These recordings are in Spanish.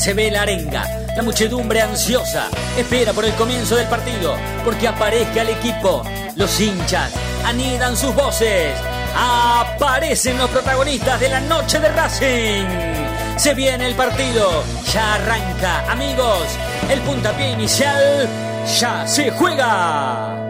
Se ve la arenga, la muchedumbre ansiosa espera por el comienzo del partido, porque aparezca el equipo. Los hinchas anidan sus voces. Aparecen los protagonistas de la noche de Racing. Se viene el partido, ya arranca, amigos. El puntapié inicial ya se juega.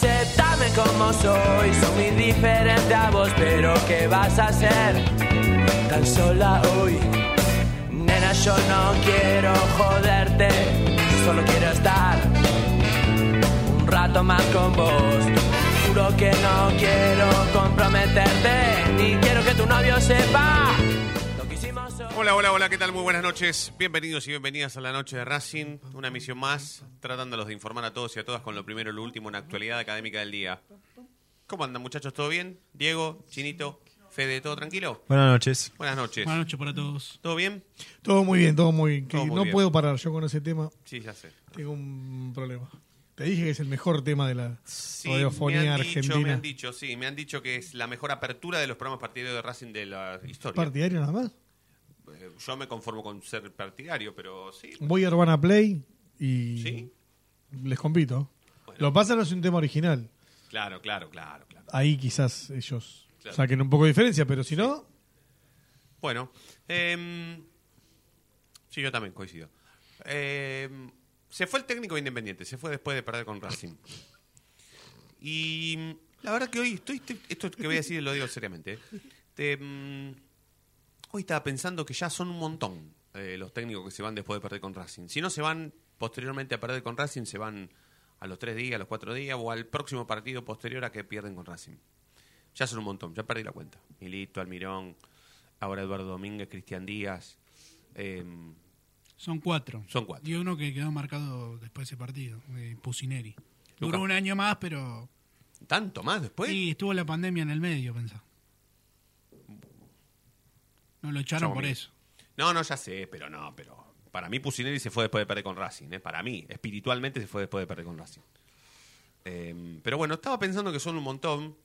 Aceptame como soy, soy muy diferente a vos, pero ¿qué vas a hacer? Tan sola hoy. Nena, yo no quiero joderte, solo quiero estar un rato más con vos. Juro que no quiero comprometerte, ni quiero que tu novio sepa Hola, hola, hola, ¿qué tal? Muy buenas noches. Bienvenidos y bienvenidas a la noche de Racing, una emisión más, tratándolos de informar a todos y a todas con lo primero y lo último en la actualidad académica del día. ¿Cómo andan, muchachos? ¿Todo bien? Diego, Chinito, Fede, ¿todo tranquilo? Buenas noches. Buenas noches. Buenas noches para todos. ¿Todo bien? Todo muy bien, todo muy bien. Que Todo muy no bien. puedo parar yo con ese tema. Sí, ya sé. Tengo un problema. Te dije que es el mejor tema de la Sí, radiofonía me han dicho, argentina. me han dicho, sí, me han dicho que es la mejor apertura de los programas partidarios de Racing de la historia. ¿Partidario nada más? Eh, Yo me conformo con ser partidario, pero sí. Voy a Urbana Play y Sí. les compito. Bueno. Lo pasa no es un tema original. Claro, claro, claro, claro. Ahí quizás ellos Claro. saquen un poco de diferencia, pero si no, Bueno, em, sí, yo también coincido. Em, se fue el técnico de Independiente, se fue después de perder con Racing. Y la verdad que hoy estoy, esto que voy a decir lo digo seriamente. eh. Te, mm, hoy estaba pensando que ya son un montón eh, los técnicos que se van después de perder con Racing. Si no se van posteriormente a perder con Racing, se van a los tres días, a los cuatro días o al próximo partido posterior a que pierden con Racing. Ya son un montón, ya perdí la cuenta. Milito, Almirón, ahora Eduardo Domínguez, Cristian Díaz. em, Son cuatro. Son cuatro. Y uno que quedó marcado después de ese partido, de Pusineri. Duró un año más, pero. ¿Tanto más después? Sí, estuvo la pandemia en el medio, pensá. No lo echaron por eso. No, no, ya sé, pero no, pero para mí Pusineri se fue después de perder con Racing, ¿eh? para mí, espiritualmente se fue después de perder con Racing. Em, pero bueno, estaba pensando que son un montón.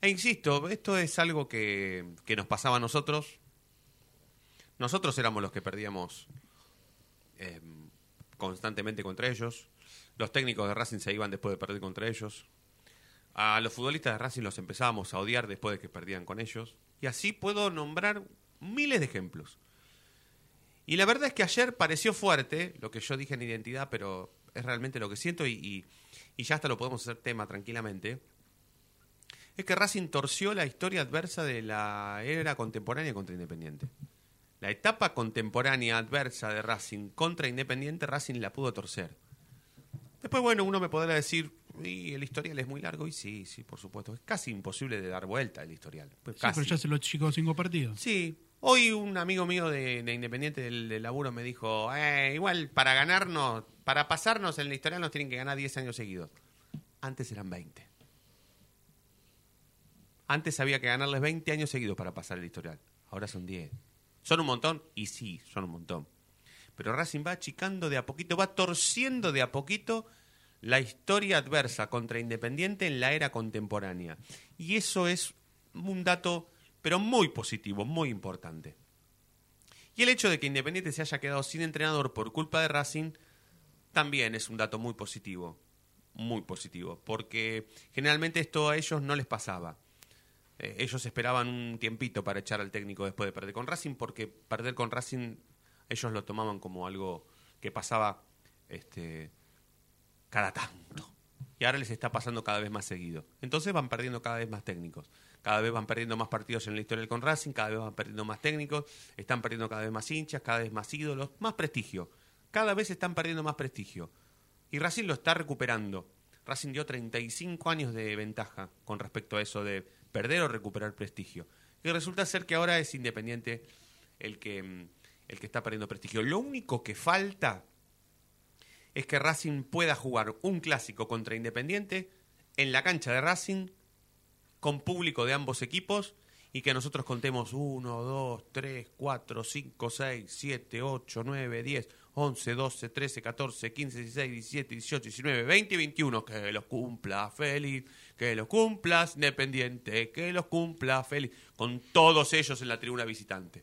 E insisto, esto es algo que, que nos pasaba a nosotros. Nosotros éramos los que perdíamos em, constantemente contra ellos. Los técnicos de Racing se iban después de perder contra ellos. A los futbolistas de Racing los empezábamos a odiar después de que perdían con ellos. Y así puedo nombrar miles de ejemplos. Y la verdad es que ayer pareció fuerte lo que yo dije en identidad, pero es realmente lo que siento y, y- y ya hasta lo podemos hacer tema tranquilamente. Es que Racing torció la historia adversa de la era contemporánea contra Independiente. La etapa contemporánea adversa de Racing contra Independiente, Racing la pudo torcer. Después, bueno, uno me podrá decir, y el historial es muy largo, y sí, sí, por supuesto. Es casi imposible de dar vuelta el historial. Pues Sí, casi. pero ya se lo chicó cinco partidos. Sí. Hoy un amigo mío de, de Independiente del, del laburo me dijo, eh, igual para ganarnos, para pasarnos en la historial nos tienen que ganar 10 años seguidos. Antes eran 20. Antes había que ganarles 20 años seguidos para pasar el historial. Ahora son 10. ¿Son un montón? Y sí, son un montón. Pero Racing va achicando de a poquito, va torciendo de a poquito la historia adversa contra Independiente en la era contemporánea. Y eso es un dato, pero muy positivo, muy importante. Y el hecho de que Independiente se haya quedado sin entrenador por culpa de Racing también es un dato muy positivo. Muy positivo. Porque generalmente esto a ellos no les pasaba. eh, ellos esperaban un tiempito para echar al técnico después de perder con Racing, porque perder con Racing ellos lo tomaban como algo que pasaba este, cada tanto. Y ahora les está pasando cada vez más seguido. Entonces van perdiendo cada vez más técnicos. Cada vez van perdiendo más partidos en la historia del con Racing, cada vez van perdiendo más técnicos, están perdiendo cada vez más hinchas, cada vez más ídolos, más prestigio. Cada vez están perdiendo más prestigio. Y Racing lo está recuperando. Racing dio 35 años de ventaja con respecto a eso de perder o recuperar prestigio. Y resulta ser que ahora es Independiente el que, mm, el que está perdiendo prestigio. Lo único que falta es que Racing pueda jugar un clásico contra Independiente en la cancha de Racing con público de ambos equipos y que nosotros contemos 1, 2, 3, 4, 5, 6, 7, 8, 9, 10, 11, 12, 13, 14, 15, 16, 17, 18, 19, 20 y 21. Que los cumpla feliz, que los cumplas Independiente, que los cumpla feliz. Con todos ellos en la tribuna visitante.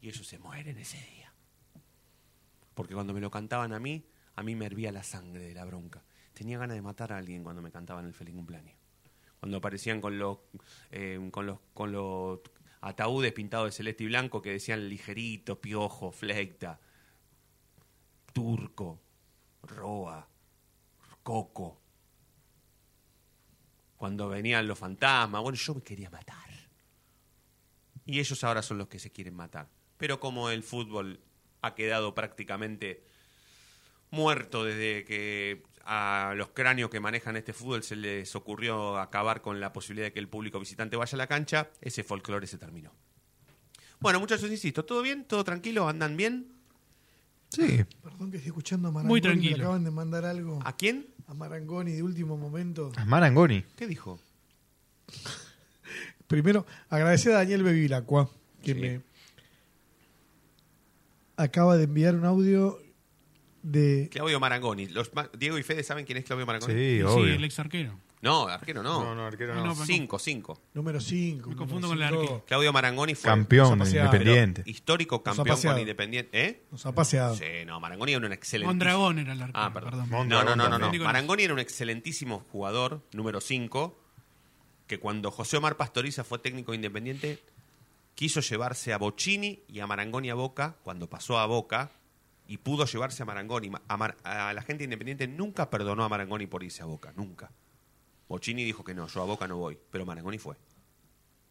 Y ellos se mueren ese día. Porque cuando me lo cantaban a mí, a mí me hervía la sangre de la bronca. Tenía ganas de matar a alguien cuando me cantaban el feliz cumpleaños. Cuando aparecían con los, eh, con los, con los ataúdes pintados de celeste y blanco que decían ligerito, piojo, flecta, turco, roa, coco. Cuando venían los fantasmas, bueno, yo me quería matar. Y ellos ahora son los que se quieren matar. Pero como el fútbol ha quedado prácticamente muerto desde que a los cráneos que manejan este fútbol se les ocurrió acabar con la posibilidad de que el público visitante vaya a la cancha, ese folclore se terminó. Bueno, muchachos, insisto, ¿todo bien? ¿Todo tranquilo? ¿Andan bien? Sí. Perdón que estoy escuchando a Marangoni. Muy tranquilo. le acaban de mandar algo ¿A quién? a Marangoni de último momento. Marangoni. ¿Qué dijo? Primero, agradecer a Daniel Bevilacqua, que Sí. me acaba de enviar un audio de... Claudio Marangoni. Los ma- Diego y Fede saben quién es Claudio Marangoni. Sí, Sí, obvio. el ex arquero. No, arquero no. No, no, arquero no. no, pero- Cinco, cinco. Número 5. Me confundo con el arquero. Claudio Marangoni fue Campeón. Independiente. histórico campeón con. Independiente. ¿Eh? Nos ha paseado. Sí, no, Marangoni era un excelente. Mondragón era el arquero. Ah, perdón. perdón. No, no, no, no. Marangoni era un excelentísimo jugador, número 5, que cuando José Omar Pastoriza fue técnico independiente, quiso llevarse a Bocini y a Marangoni a Boca, cuando pasó a Boca, y pudo llevarse a Marangoni. A, la gente independiente nunca perdonó a Marangoni por irse a Boca, nunca. Bocini dijo que no, yo a Boca no voy, pero Marangoni fue.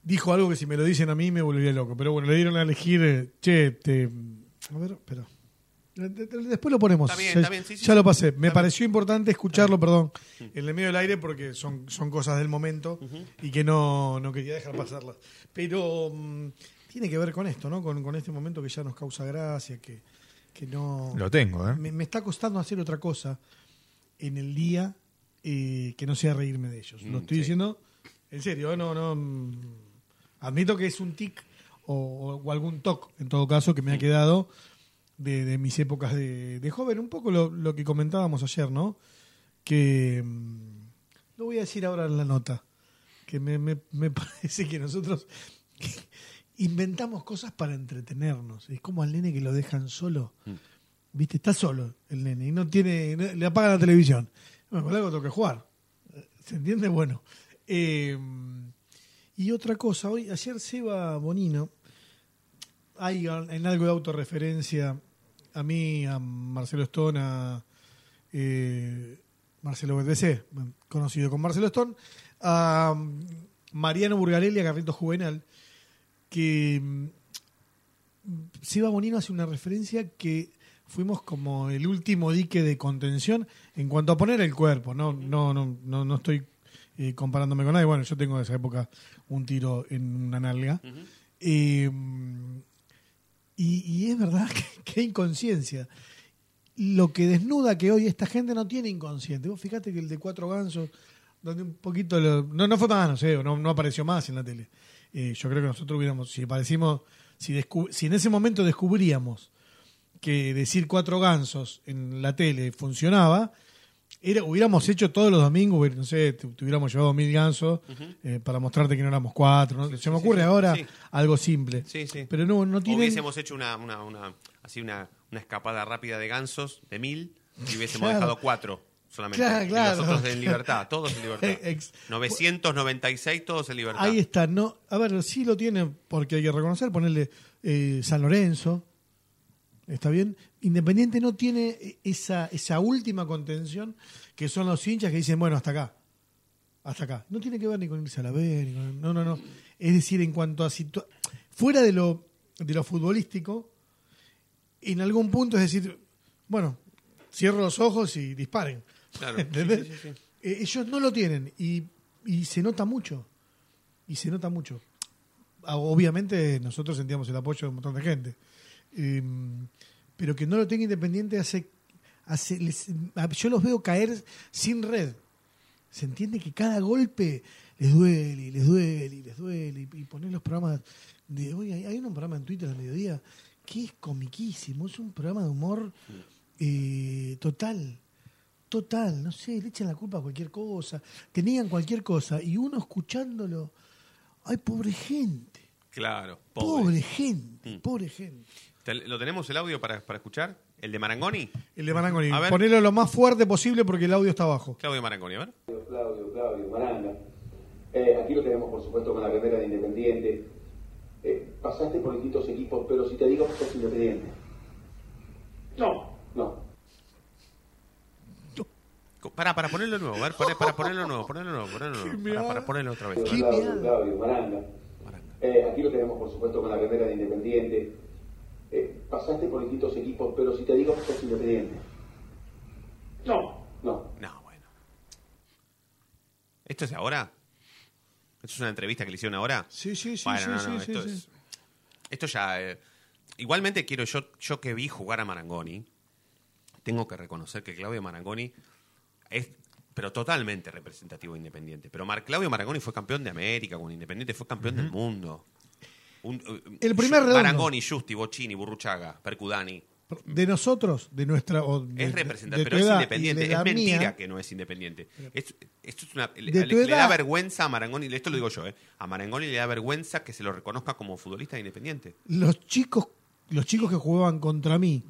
Dijo algo que si me lo dicen a mí me volvería loco. Pero bueno, le dieron a elegir... eh, che, te... A ver, espera. De- Después lo ponemos. Está bien, ya está bien, sí, sí, ya sí. lo pasé. Me pareció importante escucharlo, perdón, en el medio del aire porque son, son cosas del momento y que no, no quería dejar pasarlas. Pero mm, tiene que ver con esto, ¿no? Con, con este momento que ya nos causa gracia, que, que no... Lo tengo, ¿eh? me, me está costando hacer otra cosa en el día eh, que no sea reírme de ellos. Mm, Lo estoy sí. diciendo en serio, ¿eh? no, no. mm, Admito que es un tic o, o algún toc, en todo caso, que me ha Mm. quedado de, de mis épocas de, de joven. Un poco lo, lo que comentábamos ayer, ¿no? Que. mm, Lo voy a decir ahora en la nota. Que me, me- me parece que nosotros inventamos cosas para entretenernos. Es como al nene que lo dejan solo. ¿Viste? Está solo el nene y no tiene. no- le apagan la televisión. Bueno, con algo tengo que jugar. ¿Se entiende? Bueno. eh, y otra cosa, hoy, ayer Seba Bonino, hay en algo de autorreferencia a mí, a Marcelo Stone, a eh, Marcelo BTC, conocido como Marcelo Stone, a mm, Mariano Burgarelli, a Carlitos Juvenal, que mm, Seba Bonino hace una referencia que fuimos como el último dique de contención en cuanto a poner el cuerpo. No, no, no, no, no estoy eh, comparándome con nadie. Bueno, yo tengo de esa época un tiro en una nalga. Eh, y, y es verdad hay inconsciencia. Lo que desnuda que hoy esta gente no tiene inconsciente. Vos fíjate que el de Cuatro Gansos, donde un poquito... lo- no, no fue más, no sé, no, no apareció más en la tele. Eh, yo creo que nosotros hubiéramos, si aparecimos, si, si en ese momento descubríamos que decir Cuatro Gansos en la tele funcionaba, era, hubiéramos hecho todos los domingos, no sé, te, te hubiéramos llevado mil gansos eh, para mostrarte que no éramos cuatro. ¿no? Se me ocurre sí, ahora sí. algo simple. Sí, sí. Pero no, no tienen... Hubiésemos hecho una, una, una- así una, una escapada rápida de gansos de mil y hubiésemos Claro. dejado cuatro. solamente. Claro, Y claro. Los otros en libertad, todos en libertad. Ex- 996, todos en libertad. Ahí está, no, a ver, sí lo tiene porque hay que reconocer, ponerle eh, San Lorenzo, ¿está bien? Independiente no tiene esa, esa última contención que son los hinchas que dicen, bueno, hasta acá, hasta acá. No tiene que ver ni con irse a la B, ni con... No, no, no. Es decir, en cuanto a... situa- Fuera de lo, de lo futbolístico, en algún punto es decir, bueno, cierro los ojos y disparen. Claro, ¿Entendés? sí, sí, sí, sí. Eh, ellos no lo tienen y, y se nota mucho. Y se nota mucho. Ah, Obviamente nosotros sentíamos el apoyo de un montón de gente. Eh, pero que no lo tenga Independiente hace... hace les- yo los veo caer sin red. Se entiende que cada golpe les duele y les duele y les duele. Y, y poner los programas de hoy. Hay, hay un programa en Twitter al mediodía que es comiquísimo. Es un programa de humor eh, total. Total. No sé, le echan la culpa a cualquier cosa. Tenían cualquier cosa. Y uno escuchándolo. Ay, pobre gente. Claro, Pobre, pobre. gente. Mm. Pobre gente. ¿Lo tenemos el audio para, para escuchar? ¿El de Marangoni? El de Marangoni. A ver. Ponelo lo más fuerte posible porque el audio está abajo. Claudio Marangoni, a ver. Claudio, Claudio, Maranga. Eh, aquí lo tenemos, por supuesto, con la remera de Independiente. Eh, pasaste por distintos equipos, pero si te digo que sos Independiente. No. No. Para, para ponerlo nuevo, a ver, para, para ponerlo nuevo, ponerlo nuevo, ponerlo nuevo. Para, ponerlo otra vez. ¿Qué me Claudio? Claudio, Maranga. Maranga. Eh, aquí lo tenemos, por supuesto, con la remera de Independiente. Eh, pasaste por distintos equipos, pero si te digo que sos Independiente. No. No. No, bueno. ¿Esto es ahora? ¿Esto es una entrevista que le hicieron ahora? Sí, sí, sí, Bueno, sí, no, sí, no, sí, esto, sí. es- esto ya... eh, igualmente quiero, yo, yo que vi jugar a Marangoni, tengo que reconocer que Claudio Marangoni es pero totalmente representativo de Independiente. Pero Mar Claudio Marangoni fue campeón de América con Independiente, fue campeón del mundo. Un- eh, El primer redondo. Marangoni, Justi, Bocini, Burruchaga, Percudani. De nosotros, de nuestra. o de- Es representante, pero es independiente. de Es mentira mía, que no es independiente. Es- esto es una, le, da vergüenza a Marangoni, esto lo digo yo, ¿eh? a Marangoni le da vergüenza que se lo reconozca como futbolista de independiente. Los chicos, los chicos que jugaban contra mí,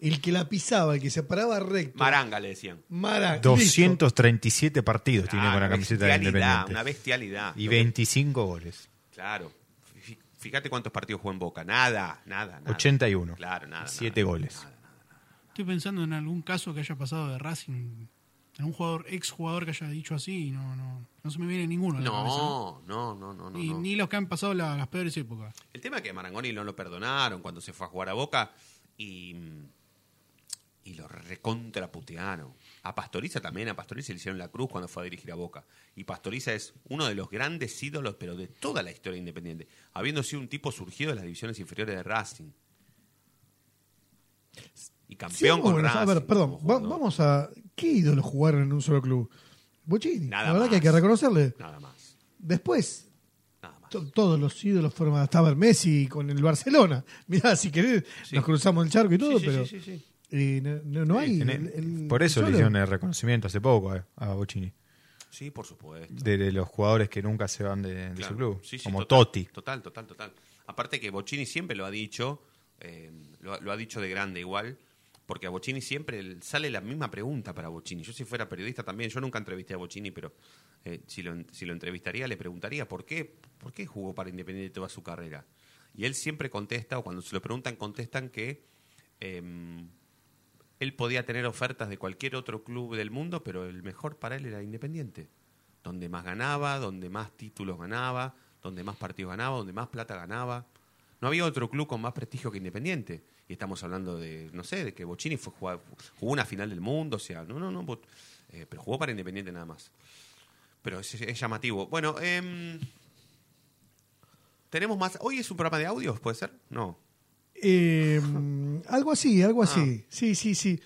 el que la pisaba, el que se paraba recto. Maranga le decían. Mara- 237 partidos tiene Ah, con la una camiseta de bestialidad, Independiente. Una bestialidad. Y Lo que- 25 goles. Claro. Fí- Fíjate cuántos partidos jugó en Boca. Nada, nada, nada. 81. Claro, nada. 7 nada, goles. nada. Estoy pensando en algún caso que haya pasado de Racing, algún jugador, ex jugador que haya dicho así, y no, no, no se me viene ninguno. a la cabeza. No, no, no, no, no. Ni, no. ni los que han pasado la- las peores épocas. El tema es que a Marangoni no lo perdonaron cuando se fue a jugar a Boca y, y lo recontraputearon. A Pastoriza también, a Pastoriza le hicieron la cruz cuando fue a dirigir a Boca. Y Pastoriza es uno de los grandes ídolos, pero de toda la historia independiente, habiendo sido un tipo surgido de las divisiones inferiores de Racing. Y Sí, campeón vamos, con a Racing. ver, perdón, va- vamos a. ¿Qué ídolos jugaron en un solo club? Bochini. Nada la verdad más. que hay que reconocerle. Nada más. Después, todos los ídolos fueron. Estaba Messi con el Barcelona. Mirá, si querés, Sí. nos cruzamos el charco y todo, Sí, sí, pero. Eh, no, no- no hay. En- el- el- por eso le hicieron el reconocimiento hace poco a, a Bocini. Sí, por supuesto. De, de los jugadores que nunca se van de, de Claro. su club. Sí, sí, como total, Totti. Total, total, total. Aparte que Bocini siempre lo ha dicho, eh, lo, ha- lo ha dicho de grande igual, porque a Bocini siempre sale la misma pregunta para Bocini. Yo si fuera periodista también, yo nunca entrevisté a Bocini, pero eh, si, lo, si lo entrevistaría le preguntaría por qué, por qué jugó para Independiente toda su carrera. Y él siempre contesta, o cuando se lo preguntan, contestan que em, él podía tener ofertas de cualquier otro club del mundo, pero el mejor para él era Independiente. Donde más ganaba, donde más títulos ganaba, donde más partidos ganaba, donde más plata ganaba. No había otro club con más prestigio que Independiente. Y estamos hablando de, no sé, de que Bocini fue jugar- jugó una final del mundo, o sea, no, no, no, eh, pero jugó para Independiente nada más. Pero es, es llamativo. Bueno, em, tenemos más. Hoy es un programa de audios, ¿puede ser? No. Eh, algo así, algo Ah. así. Sí, sí, sí.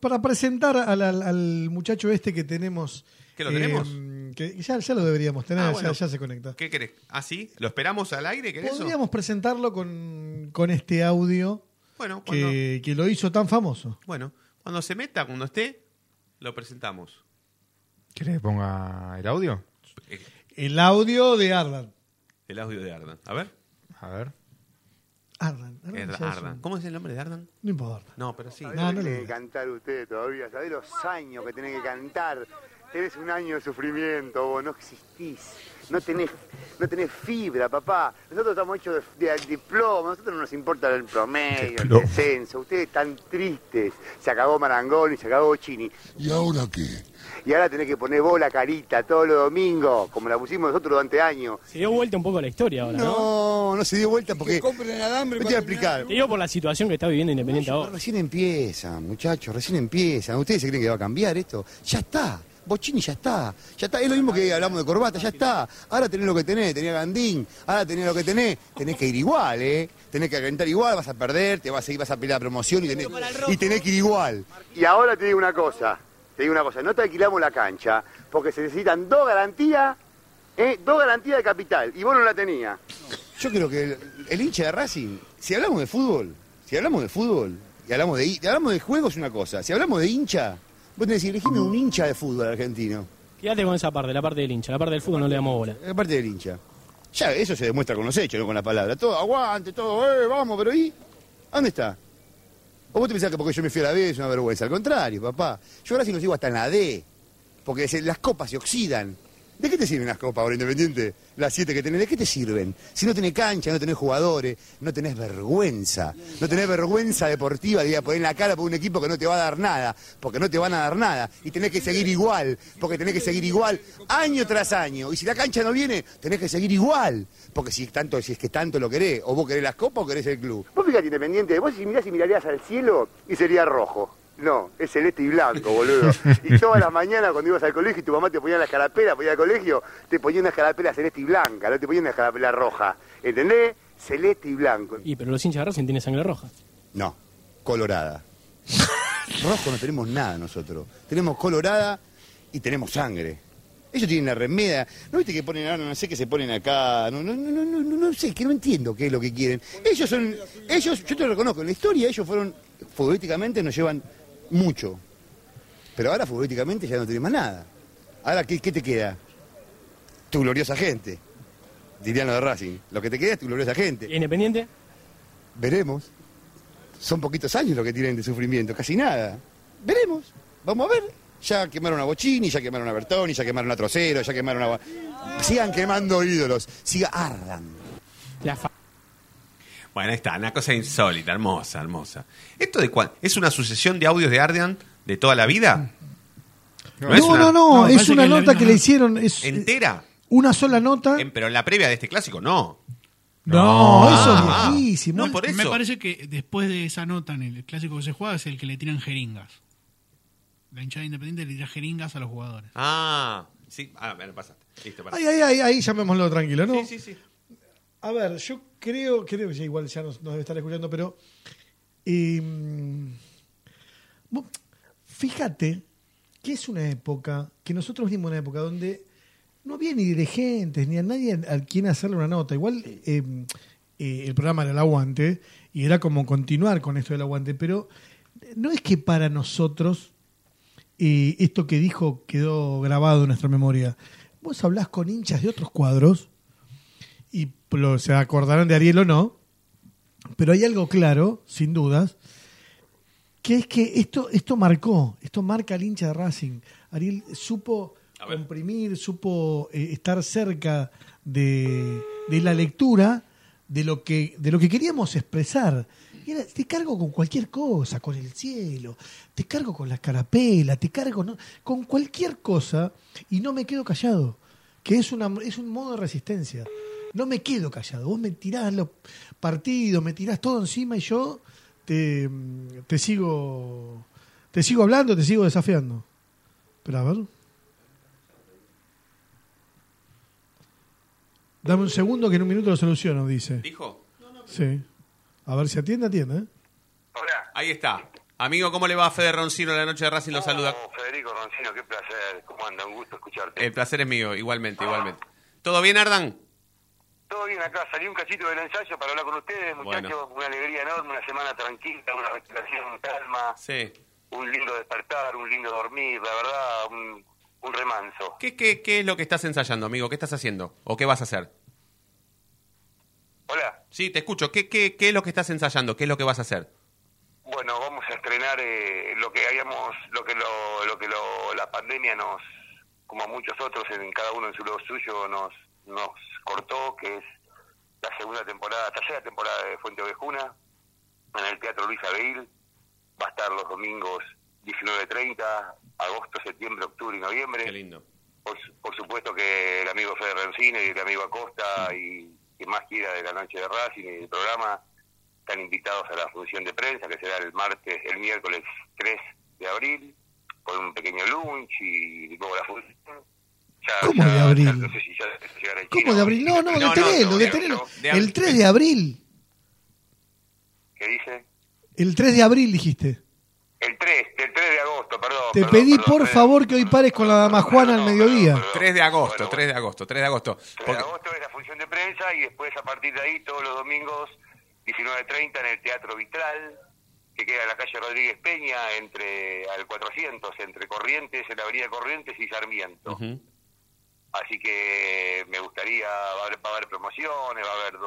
Para presentar al, al- al muchacho este que tenemos. ¿Que lo eh, tenemos? que ya, ya lo deberíamos tener, Ah, ya- bueno. ya, se conecta. ¿Qué querés? ¿Ah, sí? ¿Lo esperamos al aire? ¿Querés eso? Podríamos presentarlo con, con este audio Bueno, cuando, que, que lo hizo tan famoso. bueno, cuando se meta, cuando esté, lo presentamos. ¿Querés que ponga el audio? El audio de Arlan. El audio de Ardan. A ver. A ver. Ardan. Ardan Es Ardan. ¿Cómo es el nombre de Ardan? No importa. No, pero sí. No, ¿Sabés no tiene que cantar usted todavía? ¿Sabés los años que tenés que cantar? Tenés un año de sufrimiento, vos no existís. No tenés, no tenés fibra, papá. Nosotros estamos hechos de, de- diploma, nosotros no nos importa el promedio, el descenso. Ustedes están tristes. Se acabó Marangoni, se acabó Chini. ¿Y ahora qué? Y ahora tenés que poner vos la carita todos los domingos, como la pusimos nosotros durante años. Se dio vuelta un poco la historia ahora, ¿no? No, no se dio vuelta porque... compren alambre Me te voy a explicar. Te digo por la situación que está viviendo Independiente ahora. Recién empieza, muchachos, recién empiezan. ¿Ustedes se creen que va a cambiar esto? Ya está. Bochini ya está. Ya está. Es lo mismo que hablamos de corbata, ya está. Ahora tenés lo que tenés, tenés a Gandín. Ahora tenés lo que tenés. Tenés que ir igual, ¿eh? Tenés que calentar igual, vas a perder, te vas a ir, vas a pelear la promoción y tenés, y tenés que ir igual. Y ahora te digo una cosa. Te digo una cosa. No te alquilamos la cancha porque se necesitan dos garantías, ¿eh? Dos garantías de capital. Y vos no la tenías. Yo creo que el, el hincha de Racing, si hablamos de fútbol, si hablamos de fútbol y hablamos de, hablamos de juego es una cosa, si hablamos de hincha, vos tenés que elegime un hincha de fútbol argentino, Quédate con esa parte, la parte del hincha. La parte del fútbol no le damos bola. aparte del hincha. Ya, eso se demuestra con los hechos, no con la palabra. Todo, aguante, todo, eh, vamos, pero ¿y? ¿A ¿Dónde está? ¿O vos te pensás que porque yo me fui a la B es una vergüenza? Al contrario, papá. Yo ahora sí los digo hasta en la D, porque se- las copas se oxidan. ¿De qué te sirven las copas ahora, Independiente? Las siete que tenés, ¿de qué te sirven? Si no tenés cancha, no tenés jugadores, no tenés vergüenza. No tenés vergüenza deportiva de poner la cara por un equipo que no te va a dar nada, porque no te van a dar nada. Y tenés que seguir igual, porque tenés que seguir igual año tras año. Y si la cancha no viene, tenés que seguir igual. Porque si, tanto, si es que tanto lo querés, o vos querés las copas o querés el club. Vos fíjate, Independiente, vos si mirás y mirarías al cielo y sería rojo. No, es celeste y blanco, boludo. Y todas las mañanas cuando ibas al colegio y tu mamá te ponía la escarapela ir al colegio, te ponía una escarapela celeste y blanca, no te ponía una escarapela roja. ¿Entendés? Celeste y blanco. Y pero los hinchas de Racing tienen sangre roja. No, colorada. Rojo no tenemos nada nosotros. Tenemos colorada y tenemos sangre. Ellos tienen la remeda. ¿No viste que ponen ahora, no sé qué se ponen acá? No, no, no, no, no, no, no sé, que no entiendo qué es lo que quieren. Ellos son, ellos, yo te lo reconozco, en la historia ellos fueron, futbolísticamente nos llevan mucho. Pero ahora futbolísticamente ya no tenés más nada. Ahora, ¿qué, qué te queda? Tu gloriosa gente. Dirían los de Racing. Lo que te queda es tu gloriosa gente. ¿Y Independiente? Veremos. Son poquitos años lo que tienen de sufrimiento, casi nada. Veremos. Vamos a ver. Ya quemaron a Bochini, ya quemaron a Bertoni, ya quemaron a Trocero, ya quemaron a... Sigan quemando ídolos. Siga, ardan. La fa- Bueno, ahí está, una cosa insólita, hermosa, hermosa. ¿Esto de cuál? ¿Es una sucesión de audios de Ardian de toda la vida? No, es no, una- no, No, es una que nota misma que le hicieron. Es ¿Entera? una sola nota. En- pero en la previa de este clásico, no. No, eso Ah, es viejísimo. no, por eso. Me parece que después de esa nota en el clásico que se juega es el que le tiran jeringas. La hinchada independiente le tira jeringas a los jugadores. Ah, sí. Ah, me lo pasaste. Listo, para. Ahí, ahí, ahí, ahí llamémoslo tranquilo, ¿no? Sí, sí, sí. A ver, yo creo, creo que ya igual ya nos, debe estar escuchando, pero vos- fíjate que es una época, que nosotros vivimos una época donde no había ni dirigentes, ni a nadie a quien hacerle una nota. Igual eh, eh, el programa era el aguante, y era como continuar con esto del aguante, pero no es que para nosotros eh, esto que dijo quedó grabado en nuestra memoria. Vos hablás con hinchas de otros cuadros lo- se acordarán de Ariel o no, pero hay algo claro, sin dudas, que es que esto, esto marcó, esto marca al hincha de Racing. Ariel supo comprimir, supo eh, estar cerca de, de la lectura de lo que, de lo que queríamos expresar. Y era, te cargo con cualquier cosa, con el cielo, te cargo con la carapela, te cargo ¿no? con cualquier cosa y no me quedo callado, que es, una, es un modo de resistencia. No me quedo callado, vos me tirás los partidos, me tirás todo encima y yo te, te sigo te sigo hablando, te sigo desafiando. Pero a ver. Dame un segundo que en un minuto lo soluciono, dice. ¿Dijo? Sí. A ver si atiende, atiende. ¿eh? Hola. Ahí está. Amigo, ¿cómo le va a Fede Roncino la noche de Racing? Lo saluda. Oh, Federico Roncino, qué placer. ¿Cómo anda? Un gusto escucharte. El placer es mío, igualmente, igualmente. ¿Todo bien, Ardan? Todo bien acá, salí un cachito del ensayo para hablar con ustedes, muchachos. Bueno. Una alegría enorme, una semana tranquila, una respiración, calma, Sí. un lindo despertar, un lindo dormir, la verdad, un, un remanso. ¿Qué, qué, ¿Qué es lo que estás ensayando, amigo? ¿Qué estás haciendo? ¿O qué vas a hacer? Hola. Sí, te escucho. ¿Qué, qué, ¿Qué es lo que estás ensayando? ¿Qué es lo que vas a hacer? Bueno, vamos a estrenar eh, lo que hayamos, lo que lo, lo que lo, la pandemia nos, como a muchos otros, en cada uno en su lado suyo nos nos cortó, que es la segunda temporada, tercera temporada de Fuente Ovejuna, en el Teatro Luis Abel. Va a estar los domingos 19.30, agosto, septiembre, octubre y noviembre. Qué lindo. Por, por supuesto que el amigo Fede Rencine y el amigo Acosta y quien más quiera de la noche de Racing y del programa están invitados a la función de prensa que será el martes, el miércoles 3 de abril, con un pequeño lunch y luego la función. Ya- ¿Cómo ya- de abril? ya no sé si ¿Cómo chino. de abril? No, no, No, no, detenelo, no, detenelo. de- El 3 de abril. ¿Qué dice? El 3 de abril dijiste. El 3, el 3 de agosto, perdón. Te perdón, pedí perdón, por Fede. favor que hoy pares con la dama Juana al Perdón, mediodía. perdón, 3 de agosto, Bueno, 3 de agosto, 3 de agosto. 3 de Porque- agosto es la función de prensa y después a partir de ahí todos los domingos 19.30 en el Teatro Vitral, que queda en la calle Rodríguez Peña, entre al 400, entre Corrientes, en la avenida Corrientes y Sarmiento. Ujú. Así que me gustaría, va a haber, va a haber promociones, va a haber,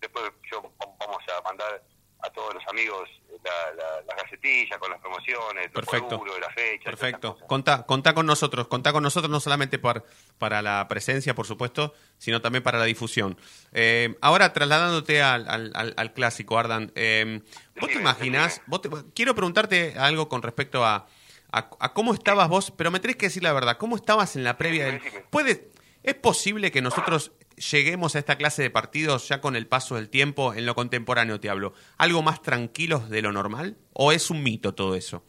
después yo vamos a mandar a todos los amigos la, la, la gacetilla con las promociones, el Perfecto. duro de la fecha. Perfecto. Contá, contá con nosotros. Contá con nosotros no solamente por, para la presencia, por supuesto, sino también para la difusión. Eh, ahora, trasladándote al, al- clásico, Ardan, eh, ¿vos te imaginás? vos te- quiero preguntarte algo con respecto a, a, a cómo estabas vos, pero me tenés que decir la verdad. ¿Cómo estabas en la previa del... Decime. ¿Puede, ¿Es posible que nosotros lleguemos a esta clase de partidos ya con el paso del tiempo, en lo contemporáneo te hablo, algo más tranquilos de lo normal? ¿O es un mito todo eso?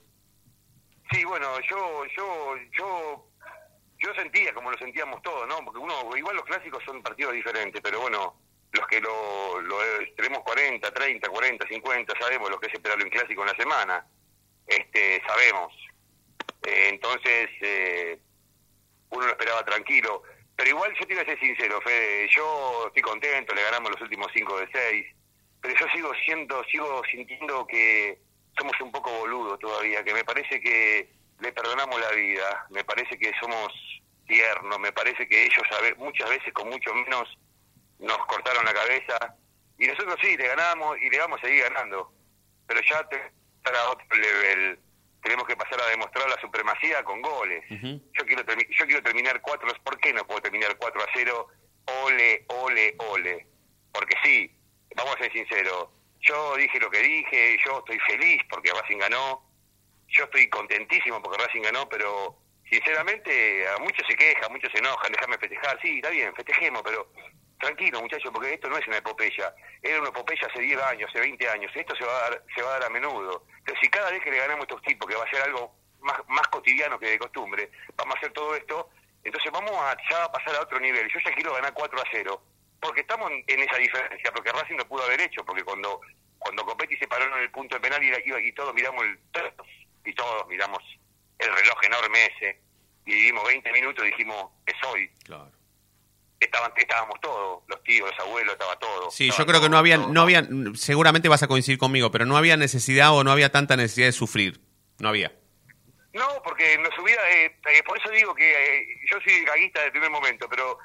Sí, bueno, yo, yo, yo, yo sentía como lo sentíamos todos, ¿no? Porque uno, igual los clásicos son partidos diferentes, pero bueno, los que lo, tenemos 40, 30, 40, 50, sabemos lo que es esperar un clásico en la semana, este, sabemos. Eh, entonces, eh, uno lo esperaba tranquilo. Pero igual yo te iba a ser sincero, Fede, yo estoy contento, le ganamos los últimos 5 de 6, pero yo sigo siendo, sigo sintiendo que somos un poco boludos todavía, que me parece que le perdonamos la vida, me parece que somos tiernos, me parece que ellos a ve- muchas veces con mucho menos nos cortaron la cabeza y nosotros sí, le ganamos y le vamos a seguir ganando, pero ya te, para otro level, tenemos que pasar a demostrar la supremacía con goles. Yo quiero yo quiero terminar 4, ¿por qué no puedo terminar 4 a 0? Ole, ole, ole. Porque sí, vamos a ser sinceros, yo dije lo que dije, yo estoy feliz porque Racing ganó, yo estoy contentísimo porque Racing ganó, pero sinceramente a muchos se quejan, muchos se enojan, déjame festejar, sí, está bien, festejemos, pero tranquilo muchachos, porque esto no es una epopeya, era una epopeya hace 10 años, hace 20 años, esto se va a dar, se va a dar a menudo. Pero si cada vez que le ganamos a estos tipos, que va a ser algo más, más cotidiano que de costumbre, vamos a hacer todo esto, entonces vamos a ya pasar a otro nivel. Yo ya quiero ganar 4 a 0, porque estamos en, esa diferencia, porque Racing no pudo haber hecho, porque cuando cuando Copetti se paró en el punto de penal y, y- y todos miramos el y todos miramos el reloj enorme ese y vivimos 20 minutos y dijimos es hoy Claro. Estaban estábamos todos los tíos los abuelos estaba todo Sí, yo creo que no había, todo. no había, seguramente vas a coincidir conmigo, pero no había necesidad o no había tanta necesidad de sufrir. No había. No, porque nos hubiera, eh, eh, por eso digo que eh, yo soy gaguista del primer momento, pero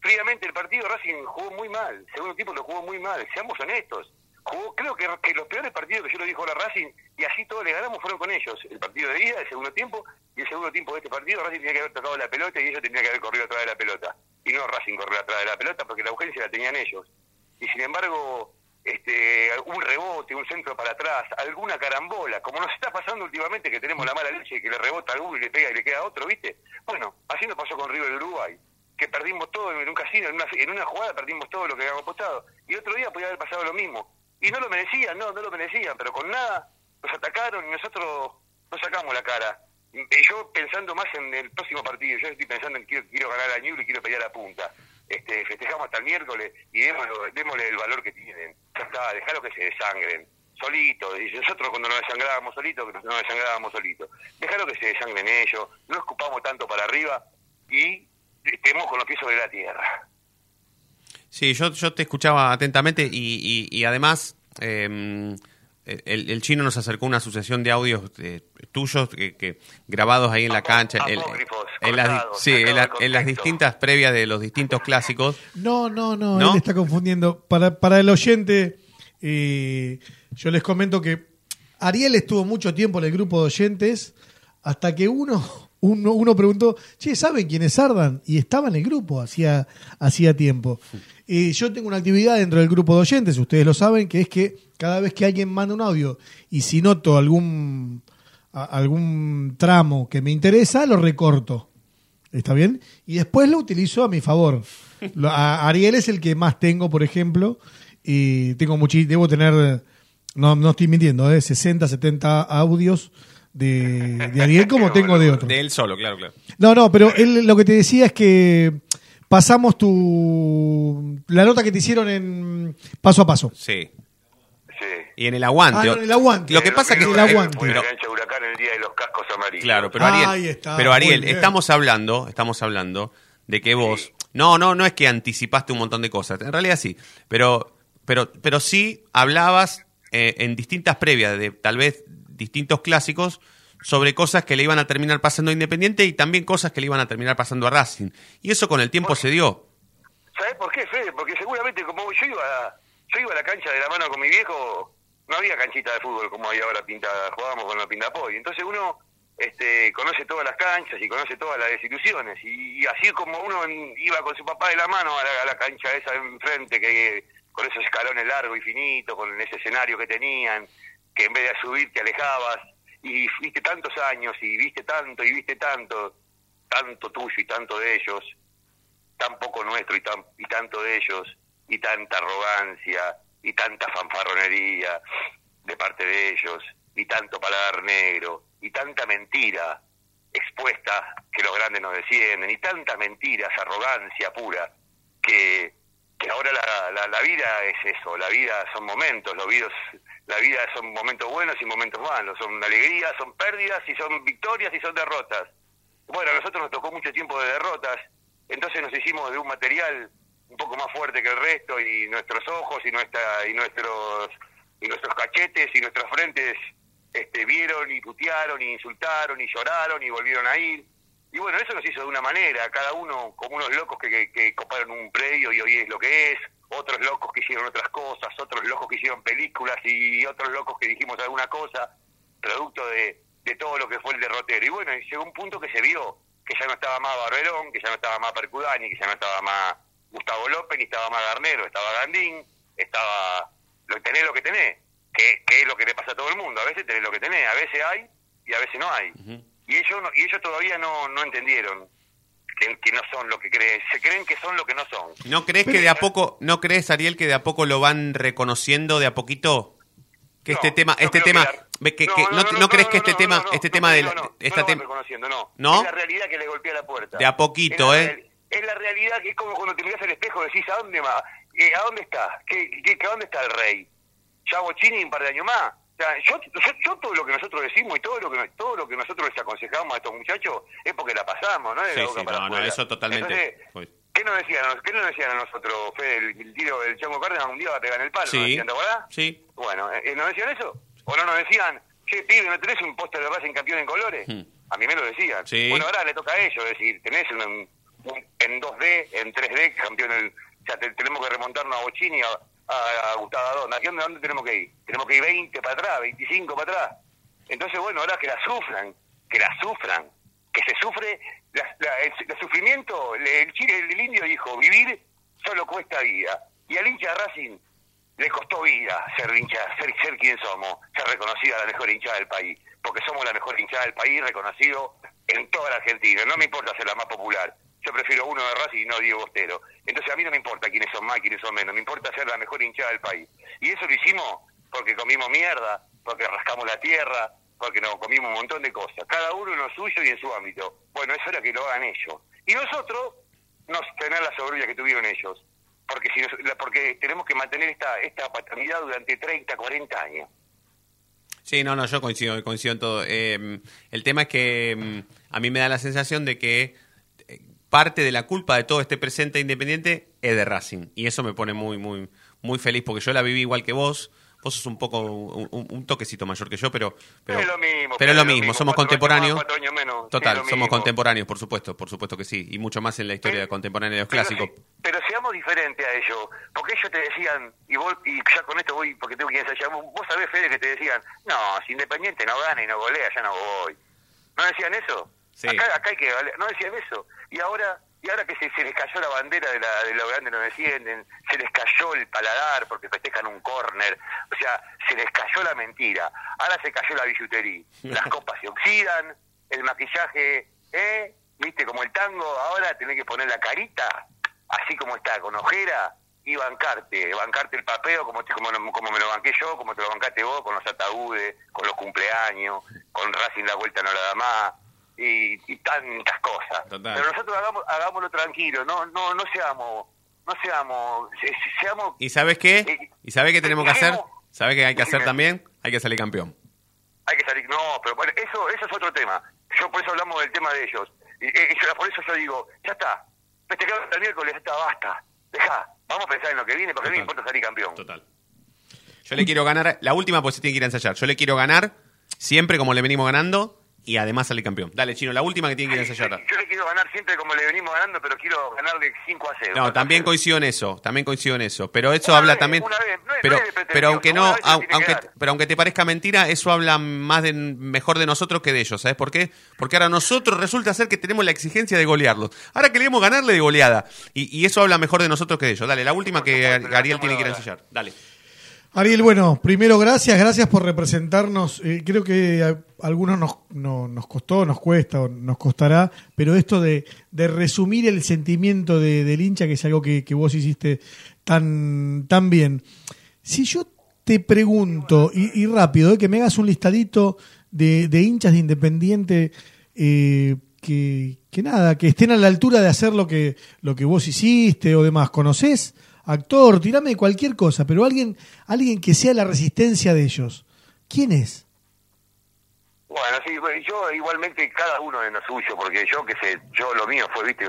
fríamente el partido Racing jugó muy mal, el segundo tiempo lo jugó muy mal, seamos honestos. Jugó, creo que, que los peores partidos que yo lo dijo ahora Racing, y así todos le ganamos, fueron con ellos. El partido de ida, el segundo tiempo, y el segundo tiempo de este partido, Racing tenía que haber tocado la pelota y ellos tenían que haber corrido atrás de la pelota. Y no Racing corrió atrás de la pelota porque la urgencia la tenían ellos. Y sin embargo, este, un rebote, un centro para atrás, alguna carambola, como nos está pasando últimamente que tenemos la mala leche que le rebota a uno y le pega y le queda a otro, ¿viste? Bueno, así nos pasó con River de Uruguay, que perdimos todo en un casino, en una, en una jugada perdimos todo lo que habíamos apostado. Y otro día podía haber pasado lo mismo. Y no lo merecían, no, no lo merecían, pero con nada nos atacaron y nosotros no sacamos la cara. Yo pensando más en el próximo partido, yo estoy pensando en quiero, quiero ganar a Ñuble y quiero pelear a punta. Este, festejamos hasta el miércoles y démosle, démosle el valor que tienen. Ya está, dejalo que se desangren. Solitos, y nosotros cuando nos desangrábamos solitos, nos desangrábamos solitos. Dejalo que se desangren ellos, no escupamos tanto para arriba y estemos con los pies sobre la tierra. Sí, yo, yo te escuchaba atentamente y, y- y además, eh, el, el chino nos acercó una asociación de audios eh, tuyos que, que grabados ahí en la cancha, el- en las, sí, en, la- en distintas previas de los distintos clásicos. No, no, no, ¿No? él está confundiendo. Para, para el oyente, eh, yo les comento que Ariel estuvo mucho tiempo en el grupo de oyentes hasta que uno, uno, uno preguntó, che, ¿saben quién es Ardan? Y estaba en el grupo hacía, hacía tiempo. Eh, yo tengo una actividad dentro del grupo de oyentes, ustedes lo saben, que es que cada vez que alguien manda un audio y si noto algún, a- algún tramo que me interesa, lo recorto. ¿Está bien? Y después lo utilizo a mi favor. A- Ariel es el que más tengo, por ejemplo. Y tengo muchi debo tener, no, no estoy mintiendo, ¿eh? 60, 70 audios de, de Ariel como tengo de otros. De él solo, claro, claro. No, no, pero él lo que te decía es que pasamos tu la nota que te hicieron en paso a paso. Sí. Sí. Y en el aguante. Ah, no, en el aguante. Lo que pasa que En el aguante. Fue la cancha de Huracán el día de los cascos amarillos. Claro, pero Ariel, Ahí está, pero Ariel, estamos hablando, estamos hablando de que vos, no, no, no es que anticipaste un montón de cosas, en realidad sí, pero, pero, pero sí hablabas eh, en distintas previas de tal vez distintos clásicos sobre cosas que le iban a terminar pasando a Independiente y también cosas que le iban a terminar pasando a Racing. Y eso con el tiempo se dio. ¿Sabes por qué, Fede? Porque seguramente como yo iba, yo iba a la cancha de la mano con mi viejo, no había canchita de fútbol como hay ahora pintada, jugábamos con la pintapoy. Entonces uno este, conoce todas las canchas y conoce todas las instituciones. Y, y así como uno en- iba con su papá de la mano a la, a la cancha esa enfrente, que con esos escalones largos y finitos, con ese escenario que tenían, que en vez de subir te alejabas, y viste tantos años, y viste tanto, y viste tanto, tanto tuyo y tanto de ellos, tan poco nuestro y, tan, y tanto de ellos, y tanta arrogancia, y tanta fanfarronería de parte de ellos, y tanto paladar negro, y tanta mentira expuesta que los grandes nos descienden, y tanta mentira, esa arrogancia pura, que, que ahora la, la, la vida es eso, la vida son momentos, los videos, la vida son momentos buenos y momentos malos, son alegrías, son pérdidas y son victorias y son derrotas. Bueno, a nosotros nos tocó mucho tiempo de derrotas, entonces nos hicimos de un material un poco más fuerte que el resto y nuestros ojos y nuestra y nuestros y nuestros cachetes y nuestras frentes este, vieron y putearon y insultaron y lloraron y volvieron a ir. Y bueno, eso nos hizo de una manera, cada uno como unos locos que, que, que coparon un predio y hoy es lo que es, otros locos que hicieron otras cosas, otros locos que hicieron películas y otros locos que dijimos alguna cosa, producto de, de todo lo que fue el derrotero. Y bueno, y llegó un punto que se vio que ya no estaba más Barberón, que ya no estaba más Percudani, que ya no estaba más Gustavo López, ni estaba más Garnero, estaba Gandín, estaba lo tenés lo que tenés, que, que es lo que le pasa a todo el mundo, a veces tenés lo que tenés, a veces hay y a veces no hay. Y ellos no- y ellos todavía no, no entendieron que, que no son lo que creen, se creen que son lo que no son. ¿No crees que de a poco, no crees Ariel que de a poco lo van reconociendo de a poquito? Que este tema, no este tema, que no, crees que este tema, este tema de esta no no. ¿No? Es la realidad que le golpea la puerta. De a poquito, Es ¿eh? Es la realidad que es como cuando te miras al espejo y decís, ¿a dónde va? Eh, ¿A dónde está? ¿Qué, qué, qué- ¿A dónde está el rey? ¿Ya Bochini un par de años más? O sea, yo, yo, yo todo lo que nosotros decimos y todo lo que todo lo que nosotros les aconsejamos a estos muchachos es porque la pasamos, ¿no? De Sí, la boca sí, para no, no, afuera. eso totalmente. Entonces, Pues, ¿qué nos decían, qué nos decían a nosotros, Fede? El, el tiro del Chango Cárdenas un día va a pegar en el palo, Sí. ¿no decían, ¿te acordás? Sí. Bueno, eh, ¿nos decían eso? ¿O no nos decían, che, pibe, ¿no tenés un póster de Racing campeón en colores? Hmm. A mí me lo decían. Sí. Bueno, ahora le toca a ellos decir, tenés un, un- en 2D, en 3D, campeón el, o sea, te- tenemos que remontarnos a Bochini, a, a, Gustavo Adón. ¿A a dónde tenemos que ir? Tenemos que ir 20 para atrás, 25 para atrás. Entonces, bueno, ahora que la sufran, que la sufran, que se sufre, la- la- el, el sufrimiento, el, chile, el indio dijo, vivir solo cuesta vida. Y al hincha de Racing le costó vida ser hincha, ser, ser quien somos, ser reconocida la mejor hinchada del país, porque somos la mejor hinchada del país, reconocido en toda la Argentina. No me importa ser la más popular. Yo prefiero uno de Racing y no Diego Bostero. Entonces a mí no me importa quiénes son más, quiénes son menos. Me importa ser la mejor hinchada del país. Y eso lo hicimos porque comimos mierda, porque rascamos la tierra, porque nos comimos un montón de cosas. Cada uno en lo suyo y en su ámbito. Bueno, es hora que lo hagan ellos. Y nosotros, no tener la soberbia que tuvieron ellos. Porque, si nos- porque tenemos que mantener esta, esta paternidad durante 30, 40 años. Sí, no, no, yo coincido, coincido en todo. Eh, el tema es que mm, a mí me da la sensación de que parte de la culpa de todo este presente independiente es de Racing. Y eso me pone muy, muy, muy feliz porque yo la viví igual que vos. Vos sos un poco, un, toquecito mayor que yo, pero... pero Es lo mismo, Pero es lo mismo, somos cuatro años contemporáneos. más, cuatro años menos, Total, somos mismo. contemporáneos, por supuesto, por supuesto que sí. Y mucho más en la historia contemporánea de los Pero clásicos. Pero seamos diferentes a ellos, porque ellos te decían, y vos, y ya con esto voy, porque tengo que ensayar, vos vos sabés, Fede, que te decían, no, si Independiente no gana y no golea, ya no voy. ¿No decían eso? Sí. Acá, acá hay que valer- no decían eso. Y ahora, y ahora que se, se les cayó la bandera de, la, de lo grande no descienden, se les cayó el paladar porque festejan un córner, o sea, se les cayó la mentira. Ahora se cayó la billutería. Las copas se oxidan, el maquillaje, ¿eh? ¿Viste? Como el tango, ahora tenés que poner la carita, así como está, con ojera, y bancarte, bancarte el papeo como, te- como, como me lo banqué yo, como te lo bancaste vos, con los ataúdes, con los cumpleaños, con Racing la vuelta no la da más, y, y tantas cosas. Total. Pero nosotros hagamos, hagámoslo tranquilo, no, no, no seamos, no seamos, se- seamos ¿Y sabes qué? ¿Y sabes qué tenemos que hacer? ¿Sabes qué hay que hacer también? Hay que salir campeón. hay que salir. No, pero bueno, eso, eso es otro tema. Yo por eso hablamos del tema de ellos. Y, eh, yo- por eso yo digo, ya está. Festejamos el miércoles, ya está, basta. Deja, vamos a pensar en lo que viene, porque a mí me importa salir campeón. Total. Yo le quiero ganar, la última pues se tiene que ir a ensayar. Yo le quiero ganar siempre como le venimos ganando y además salir campeón. Dale, Chino, la última que tiene que ir a ensayar. Yo le quiero ganar siempre como le venimos ganando, pero quiero ganarle 5 a 0. No, también coincido en eso, también coincido en eso. Pero eso Una habla vez, también. una vez, no es- pero, no es de pretensión, pero aunque no, aunque, pero aunque te parezca mentira, eso habla más de, mejor de nosotros que de ellos. ¿Sabes por qué? Porque ahora nosotros resulta ser que tenemos la exigencia de golearlos. Ahora queremos ganarle de goleada. Y, y eso habla mejor de nosotros que de ellos. Dale, la última que Ariel tiene que ir a ensayar. Dale. Ariel, bueno, primero gracias, gracias por representarnos. Eh, creo que a algunos nos, no- nos costó, nos cuesta o nos costará, pero esto de, de resumir el sentimiento de- del hincha, que es algo que, que vos hiciste tan, tan bien. Si yo te pregunto, y, rápido, eh, que me hagas un listadito de, de hinchas de Independiente eh, que, que nada, que estén a la altura de hacer lo que, lo que vos hiciste o demás. ¿Conocés? Actor, tirame cualquier cosa, pero alguien, alguien que sea la resistencia de ellos. ¿Quién es? Bueno, sí, bueno, yo igualmente cada uno en lo suyo, porque yo que sé, yo lo mío fue, viste,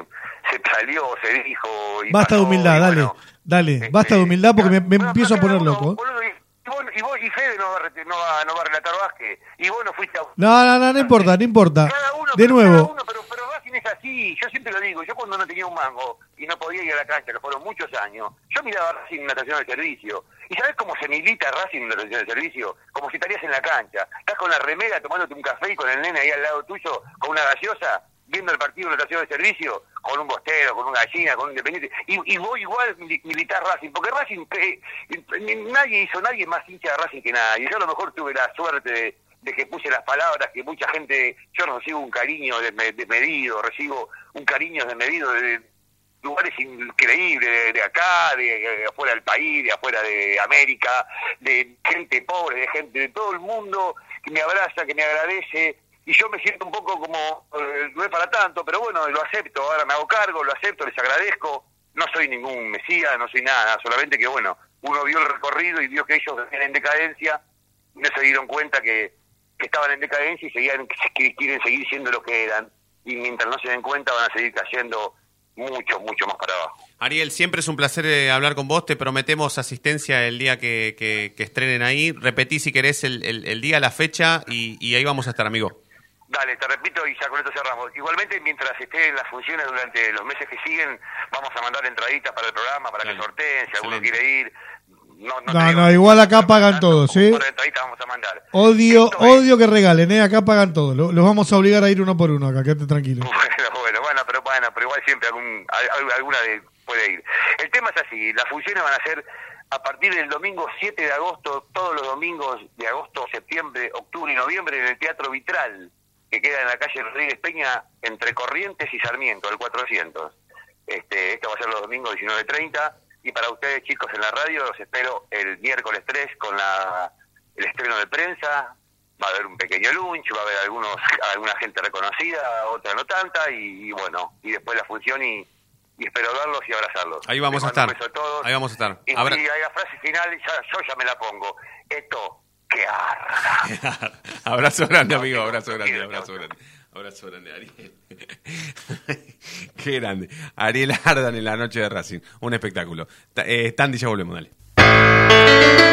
se salió, se dijo... Y Basta de humildad, y dale, dale, basta de humildad porque me, me Bueno, empiezo a poner loco. uno, y, vos, y vos y Fede no va, no, va, no va a relatar básquet, y vos no fuiste a... No, no, no, no importa, no importa. Cada uno, De pero cada nuevo, uno, pero, pero Racing es así, yo siempre lo digo, yo cuando no tenía un mango y no podía ir a la cancha, que fueron muchos años, yo miraba a Racing en una estación de servicio. ¿Y sabés cómo se milita Racing en una estación de servicio? Como si estarías en la cancha. Estás con la remera tomándote un café y con el nene ahí al lado tuyo, con una gaseosa, viendo el partido en la estación de servicio, con un bostero, con una gallina, con un independiente. Y, y vos igual mili- militar Racing, porque Racing, eh, nadie hizo, nadie más hincha de Racing que nadie. Yo a lo mejor tuve la suerte de, que puse las palabras que mucha gente, yo recibo un cariño desme- desmedido, recibo un cariño desmedido de lugares increíbles, de, acá, de afuera del país, de afuera de América, de gente pobre, de gente de todo el mundo que me abraza, que me agradece, y yo me siento un poco como, eh, no es para tanto, pero bueno, lo acepto, ahora me hago cargo, lo acepto, les agradezco, no soy ningún mesías, no soy nada, solamente que bueno, uno vio el recorrido y vio que ellos en decadencia, no se dieron cuenta que, estaban en decadencia y seguían, que quieren seguir siendo lo que eran, y mientras no se den cuenta van a seguir cayendo mucho, mucho más para abajo. Ariel, siempre es un placer eh, hablar con vos. Te prometemos asistencia el día que, que- estrenen ahí. Repetí si querés el, el- el día, la fecha y, y ahí vamos a estar, amigo. Dale, te repito y ya con esto cerramos. Igualmente, mientras estén las funciones durante los meses que siguen, vamos a mandar entraditas para el programa, para que sorteen, si alguno quiere ir. No, no, no, no, igual acá pagan todos, por entraditas vamos a mandar. Odio, odio que regalen, ¿eh? Acá pagan todos. Lo- Los vamos a obligar a ir uno por uno acá, quédate tranquilo. Bueno, bueno, bueno, pero bueno, pero igual siempre algún, al- al- alguna de, puede ir. El tema es así, las funciones van a ser a partir del domingo 7 de agosto, todos los domingos de agosto, septiembre, octubre y noviembre en el Teatro Vitral, que queda en la calle Rodríguez Peña, entre Corrientes y Sarmiento, el 400. Este, esto va a ser los domingos 19.30 y para ustedes chicos en la radio los espero el miércoles 3 con la, el estreno de prensa, va a haber un pequeño lunch, va a haber algunos alguna gente reconocida, otra no tanta, y, y bueno, y después la función y, y espero verlos y abrazarlos. Ahí vamos a Les estar. a todos. Ahí vamos a estar. Y, Abra- y ahí la frase final, ya, yo ya me la pongo. Esto, que arda. abrazo grande, amigo. Abrazo grande, abrazo grande. Abrazo grande, Ariel. Qué grande. Ariel Ardan en la noche de Racing. Un espectáculo. Eh, Tandy, ya volvemos, dale.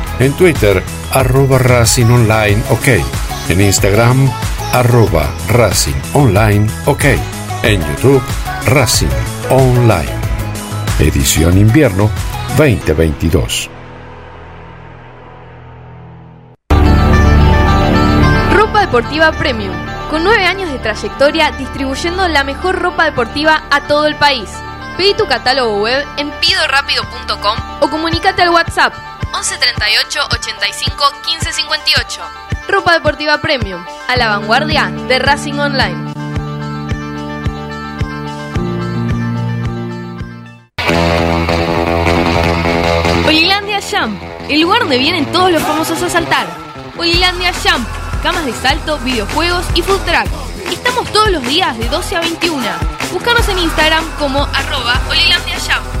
En Twitter, arroba Racing Online OK. En Instagram, arroba Racing Online OK. En YouTube, Racing Online. Edición Invierno 2022. Ropa Deportiva Premium, con nueve años de trayectoria distribuyendo la mejor ropa deportiva a todo el país. Pedí tu catálogo web en pidorapido.com o comunícate al WhatsApp 11 38 85 15 58. Ropa Deportiva Premium, a la vanguardia de Racing Online. Olilandia Jump, el lugar donde vienen todos los famosos a saltar. Olilandia Jump, camas de salto, videojuegos y food truck. Estamos todos los días de 12 a 21. Búscanos en Instagram como arroba Olilandia Jump.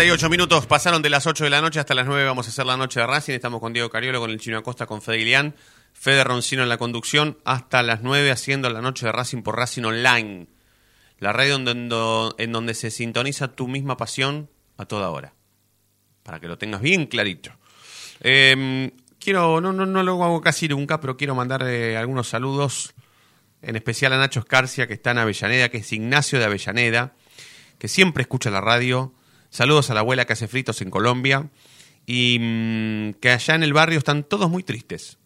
Cuarenta 48 minutos pasaron de las 8 de la noche hasta las 9 vamos a hacer la noche de Racing. Estamos con Diego Cariolo, con el Chino Acosta, con Fede Ilián, Fede Roncino en la conducción, hasta las 9 haciendo la noche de Racing por Racing Online. La radio en donde, en donde se sintoniza tu misma pasión a toda hora. Para que lo tengas bien clarito. Eh, quiero, no, no, no lo hago casi nunca, pero quiero mandar eh, algunos saludos, en especial a Nacho Escarcia, que está en Avellaneda, que es Ignacio de Avellaneda, que siempre escucha la radio. Saludos a la abuela que hace fritos en Colombia. Y mm, que allá en el barrio están todos muy tristes.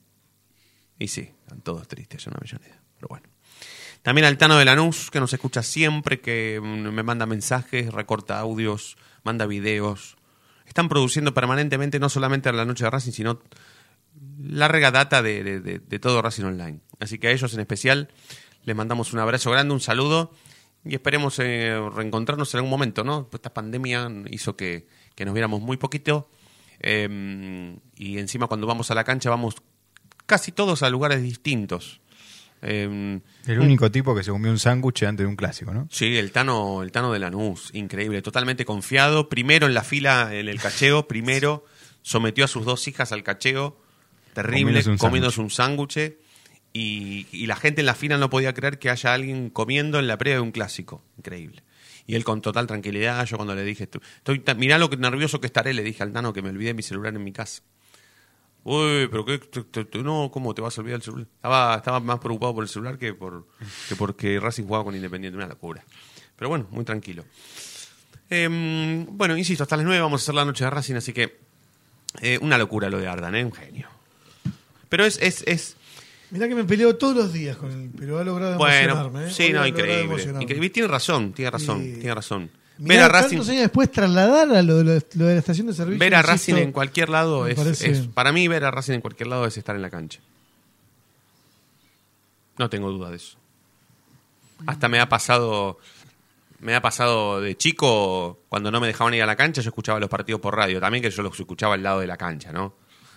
Y sí, están todos tristes en Avellaneda. Pero bueno. También al Tano de Lanús, que nos escucha siempre, que mm, me manda mensajes, recorta audios, manda videos. Están produciendo permanentemente no solamente la noche de Racing, sino larga data de- de- de todo Racing Online. Así que a ellos en especial les mandamos un abrazo grande, un saludo y esperemos eh, reencontrarnos en algún momento, ¿no? Esta pandemia hizo que, que nos viéramos muy poquito eh, y encima cuando vamos a la cancha vamos casi todos a lugares distintos. Eh, El único tipo que se comió un sándwich antes de un clásico, ¿no? Sí, el Tano, el Tano de Lanús, increíble, totalmente confiado. Primero en la fila, en el cacheo, primero sometió a sus dos hijas al cacheo, terrible, Comiéndose un comiéndose un sándwich. Y, la gente en la fila no podía creer que haya alguien comiendo en la previa de un clásico. Increíble. Y él con total tranquilidad, yo cuando le dije, "Estoy- mirá lo nervioso que estaré, le dije al Tano que me olvidé mi celular en mi casa. Uy, pero qué, no, ¿cómo te vas a olvidar el celular? Estaba, estaba más preocupado por el celular que por que porque Racing jugaba con Independiente, una locura. Pero bueno, muy tranquilo. Em, bueno, insisto, hasta las 9 vamos a hacer la noche de Racing, así que eh, una locura lo de Ardan, ¿eh? un genio. Pero es, es, es Mirá que me peleo todos los días con él, pero ha logrado bueno, emocionarme. ¿eh? sí, Hoy no, increíble, increíble. Tiene razón, tiene razón, tiene razón. Mirá, Ver a Racing, años después trasladar a lo, de lo- lo de la estación de servicio. ver a Racing en cualquier lado es, es- para mí ver a Racing en cualquier lado es estar en la cancha. No tengo duda de eso. Hasta me ha pasado me ha pasado de chico cuando no me dejaban ir a la cancha, yo escuchaba los partidos por radio, también que yo los escuchaba al lado de la cancha, ¿no?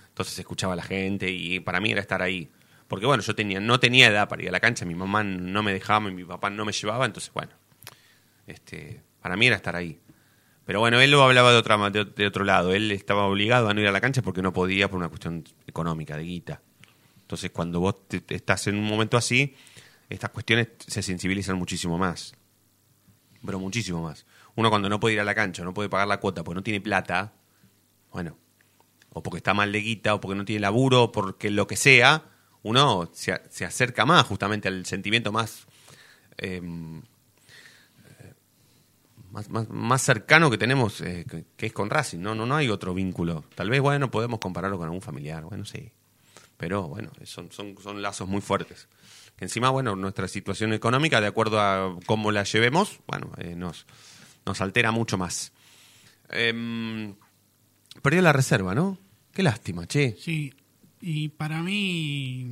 Entonces escuchaba a la gente y para mí era estar ahí. Porque bueno, yo tenía no tenía edad para ir a la cancha, mi mamá no me dejaba, mi papá no me llevaba, entonces bueno, este, para mí era estar ahí. Pero bueno, él lo hablaba de, otra, de, de otro lado. Él estaba obligado a no ir a la cancha porque no podía por una cuestión económica, de guita. Entonces, cuando vos te- estás en un momento así, estas cuestiones se sensibilizan muchísimo más. Pero muchísimo más. Uno cuando no puede ir a la cancha, no puede pagar la cuota porque no tiene plata, bueno, o porque está mal de guita, o porque no tiene laburo, porque lo que sea, uno se, se acerca más justamente al sentimiento más... em, más, más, cercano que tenemos, eh, que, es con Racing. No, no, no hay otro vínculo. Tal vez, bueno, podemos compararlo con algún familiar, bueno, sí. Pero bueno, son, son, son lazos muy fuertes. Encima, bueno, nuestra situación económica, de acuerdo a cómo la llevemos, bueno, eh, nos, nos altera mucho más. Em, perdió la reserva, ¿no? Qué lástima, che. Sí, y para mí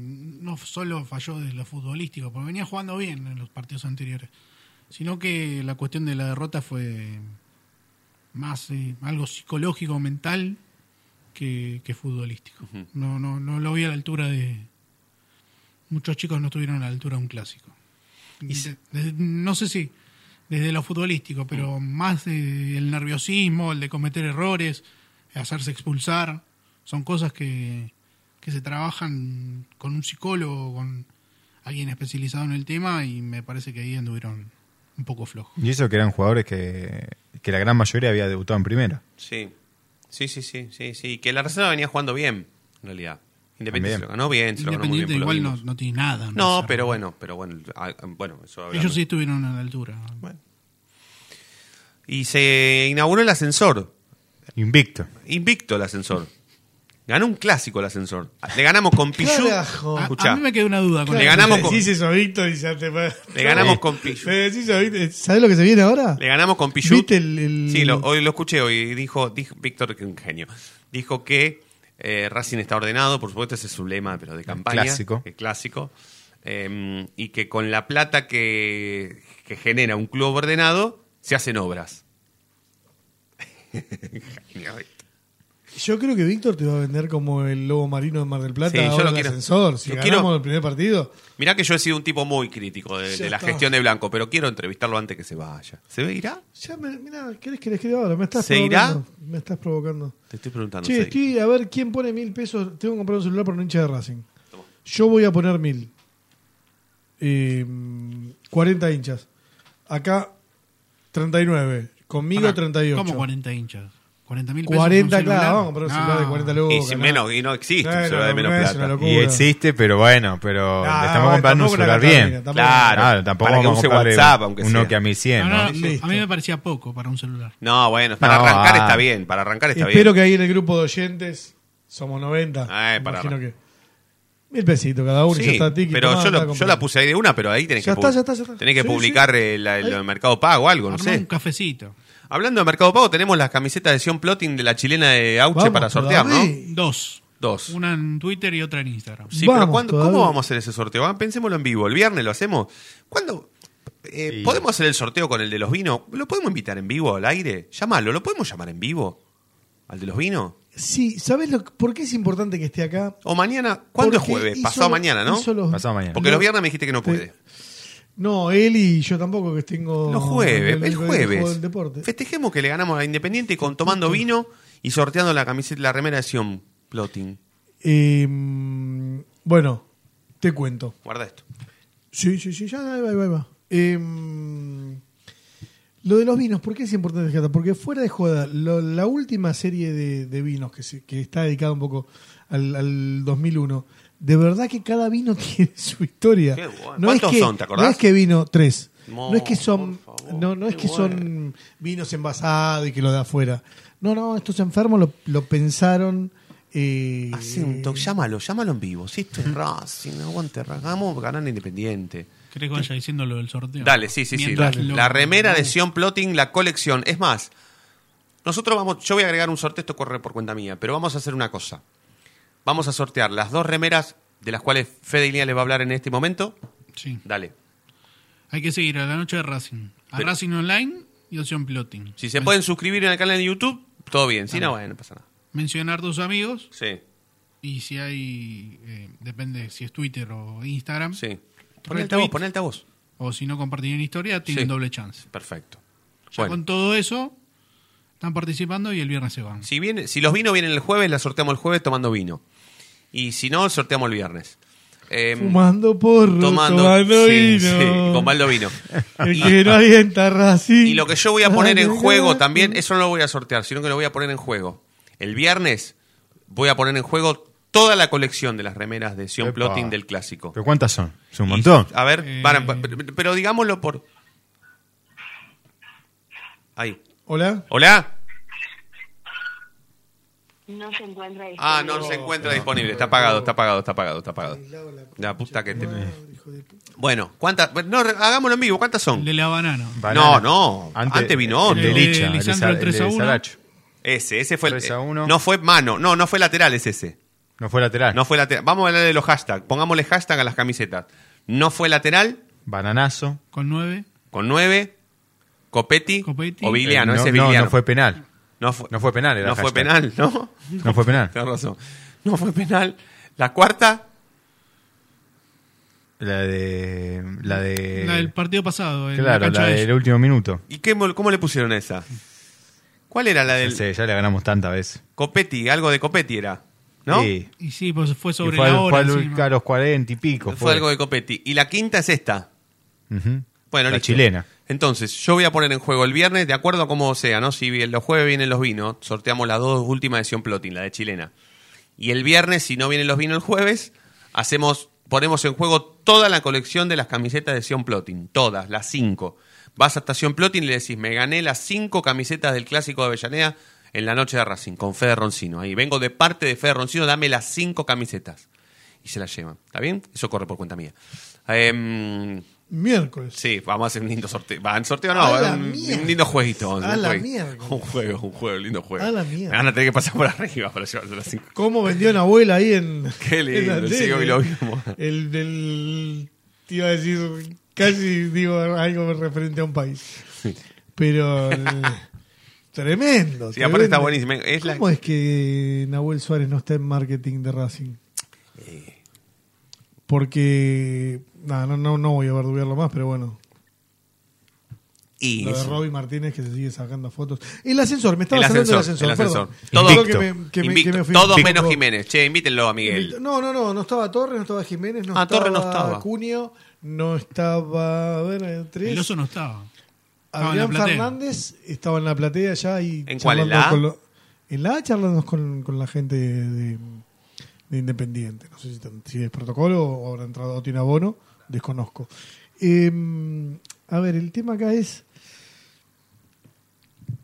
no solo falló de lo futbolístico, porque venía jugando bien en los partidos anteriores, sino que la cuestión de la derrota fue más eh, algo psicológico, mental, que, que futbolístico. no, no, no lo vi a la altura de... Muchos chicos no estuvieron a la altura de un clásico. De- no sé si desde lo futbolístico, pero más de el nerviosismo, el de cometer errores, hacerse expulsar, son cosas que, que se trabajan con un psicólogo, con alguien especializado en el tema y me parece que ahí anduvieron un poco flojos. Y eso que eran jugadores que, que la gran mayoría había debutado en primera. Sí, sí, sí, sí, sí, sí. Que la reserva venía jugando bien, en realidad. Independiente se lo ganó bien, se lo ganó muy bien. Igual no, no tiene nada. No, pero bueno, pero bueno, ah, bueno, eso. Ellos sí estuvieron a la altura. Y se inauguró el ascensor. Invicto. Invicto el ascensor. Ganó un clásico el ascensor. Le ganamos con Pichu. Carajo. A, Escuchá. a mí me queda una duda con Le ganamos Le con, decís eso a Víctor y ya te va- le ganamos con Pichu. Le decís eso a Víctor. ¿Sabés lo que se viene ahora? Le ganamos con Pichu. ¿Viste el- el- Sí, lo, hoy lo escuché hoy. Dijo, dijo Víctor, que un genio. Dijo que eh, Racing está ordenado, por supuesto, ese es su lema, pero de campaña. clásico. El clásico. Eh, y que con la plata que, que genera un club ordenado, se hacen obras. Genio. Yo creo que Víctor te va a vender como el lobo marino de Mar del Plata Sí, yo lo quiero- ascensor. Si lo ganamos quiero- el primer partido, Mirá que yo he sido un tipo muy crítico de, la está. gestión de Blanco, pero quiero entrevistarlo antes que se vaya. ¿Se irá? ya me, mirá, ¿querés que le escriba ahora? Me estás ¿Se irá? provocando. Me estás provocando. Te estoy preguntando. Che, ¿se irá? estoy a ver quién pone mil pesos. Tengo que comprar un celular para un hincha de Racing. Yo voy a poner mil. Eh, 40 hinchas. Acá 39. Conmigo Pará, 38. ¿Cómo 40 hinchas? 40 mil pesos. 40, un celular? claro, vamos a comprar un celular de 40 lucas. Y, sin no. menos, y no existe un celular de menos no plata. Y existe, pero bueno, pero le estamos comprando un celular bien. Claro, tampoco para que vamos a use comprarle WhatsApp, aunque un sea. Nokia 1100, No, ¿no? no, a mí me parecía poco para un celular. No, bueno, para No, arrancar ah. está bien. Para arrancar está Espero bien. que ahí en el grupo de oyentes somos 90. Eh, para Imagino que. Mil pesitos cada uno y Sí, ya está tiki. pero tomá, yo, lo- yo la puse ahí de una, pero ahí tenés Ya que, está, ya está, ya está. tenés que Sí, publicar sí. el, el Ahí. Mercado Pago o algo, no Armá un sé. cafecito. Hablando de Mercado Pago, tenemos las camisetas de Sion Plotting de la chilena de Auche Vamos para sortear, ¿no? Dos. Dos. Una en Twitter y otra en Instagram. Sí, pero ¿cuándo-. ¿cómo vamos a hacer ese sorteo? Ah, Pensémoslo en vivo. ¿El viernes lo hacemos? ¿Cuándo? eh, ¿Podemos hacer el sorteo con el de los vinos? ¿Lo podemos invitar en vivo al aire? Llámalo, ¿lo podemos llamar en vivo? ¿Al de los vinos? Sí, ¿sabes lo, por qué es importante que esté acá? O mañana, ¿cuándo es jueves? Pasado mañana, ¿no? los- Pasado mañana. Porque los viernes me dijiste que no puede. No, él y yo tampoco, que tengo. Los jueves, el jueves. deporte. Festejemos que le ganamos a Independiente con tomando vino y sorteando la camiseta, la remera de Sion Plotting. Eh, bueno, te cuento. Guarda esto. Sí, sí, sí, ya ahí va, ahí va, ahí va. Eh, lo de los vinos, ¿por qué es importante? Porque fuera de joda, lo- la última serie de, de vinos que, se- que está dedicada un poco al, al 2001, de verdad que cada vino tiene su historia. Qué bueno. No es ¿Cuántos que, son, te acordás? No es que vino tres. No, No, es que son, favor, no, no es que son vinos envasados y que lo de afuera. No, no, estos enfermos lo, lo pensaron. Eh, Hace un toque, llámalo, llámalo en vivo. Si esto es Racing, aguante, hagamos ganar Independiente. ¿Querés que vaya diciendo lo del sorteo? Dale, sí, sí, sí. La, lo- la remera de Sion Plotting, la colección. Es más, nosotros vamos, yo voy a agregar un sorteo, esto corre por cuenta mía, pero vamos a hacer una cosa. Vamos a sortear las dos remeras de las cuales Fede Ilia les va a hablar en este momento. Sí. Dale. Hay que seguir a la noche de Racing. A Pero- Racing Online y Opción Plotting. Si se pueden suscribir en el canal de YouTube, todo bien. Si no, bueno, no pasa nada. Mencionar tus amigos Sí, y si hay, eh, depende si es Twitter o Instagram. sí. Pon el altavoz, retweet, pon el altavoz. O si no compartir en historia, tienen Sí. doble chance. Perfecto. Ya Bueno. con todo eso, están participando y el viernes se van. Si, viene, si los vinos vienen el jueves, la sorteamos el jueves tomando vino. Y si no, sorteamos el viernes. Em, Fumando porro, tomando, tomando sí, vino. sí, con baldo vino. El Y- que no alienta Racing. Y lo que yo voy a poner en juego también, eso no lo voy a sortear, sino que lo voy a poner en juego. El viernes voy a poner en juego toda la colección de las remeras de Sion Epa. Plotting del clásico. ¿Pero cuántas son? Es un montón. A ver, Eh. para- pero, pero digámoslo por... Ahí. Hola. ¿Hola? No se encuentra disponible. Ah, no se encuentra disponible. Está apagado, está apagado, está apagado, está apagado. La puta que te... Bueno, ¿cuántas? No, hagámoslo en vivo. ¿Cuántas son? El de la banana. No, no. Antes, vino El de otro. Licha, el de, Lisandro, Sa- el el 3 a de 1. Saracho. Ese, ese fue el... 3 a 1. No fue mano, no, no fue lateral, es ese. No fue lateral. No fue lateral. Vamos a hablar de los hashtags. Pongámosle hashtag a las camisetas. No fue lateral, Bananazo. Con 9. con 9, Copetti, Copetti. o Viliano. Eh, no, ese es no, Viliano. no fue penal. No fue, No fue penal. Era no fue penal, ¿no? No fue penal. Tienes razón. No fue penal. La cuarta, La de. La de. La del partido pasado. en Claro, cancha la de del último minuto. ¿y qué, mo- cómo le pusieron a esa? ¿Cuál era la No del sé, ya le ganamos tantas veces. Copetti? Algo de Copetti era, ¿no? Sí. Y sí, pues fue Y sobre fue, la al- hora. fue al- a los 40 y pico. Fue, algo de Copetti. Y la quinta es esta. Ujú. Bueno, la listo. chilena. Entonces, yo voy a poner en juego el viernes, de acuerdo a cómo sea, ¿no? Si los jueves vienen los vinos, sorteamos las dos últimas de Sion Plotting, la de chilena. Y el viernes, si no vienen los vinos el jueves, hacemos, ponemos en juego toda la colección de las camisetas de Sion Plotting. Todas, las cinco. Vas hasta Sion Plotting y le decís, me gané las cinco camisetas del clásico de Avellaneda en la noche de Racing, con Fede Roncino. Ahí vengo de parte de Fede Roncino, dame las cinco camisetas. Y se las llevan. ¿Está bien? Eso corre por cuenta mía. Em, Miércoles. Sí, vamos a hacer un lindo sorteo. Va, en sorteo no, un, lindo jueguito. un A la jueguito. Un juego, un juego, un lindo juego. A la Me mierda. van a tener que pasar por arriba para llevarse las cinco. ¿Cómo vendió una abuela ahí en. Qué en lindo, la el tele? ciego y lo vimos. El del. Te iba a decir. Casi digo algo referente a un país. Pero. el- tremendo. Sí, aparte está buenísimo. Es la- ¿Cómo es que Nahuel Suárez no está en marketing de Racing? Eh. Porque. No, no, no, no voy a verdubiarlo más, pero bueno. Y Lo de. Robbie Martínez que se sigue sacando fotos. El ascensor, me estaba El hablando del ascensor, ascensor. el ascensor. perdón. Todo Creo que invicto. me- que me- Invicto. que me fui Todos menos poco- Jiménez. Che, invítenlo a Miguel. No, no, no, no estaba Torres, no estaba Jiménez, no Ah, estaba Torres no estaba. Cunio, no estaba, a ver, eh, tres. El oso no estaba. Adrián. Fernández estaba en la platea ya y ¿En cuál, en charlando la con lo- en la A charlando con, con la gente de, de Independiente. No sé si, si es protocolo o habrá entrado o tiene abono, desconozco. Eh, a ver, el tema acá es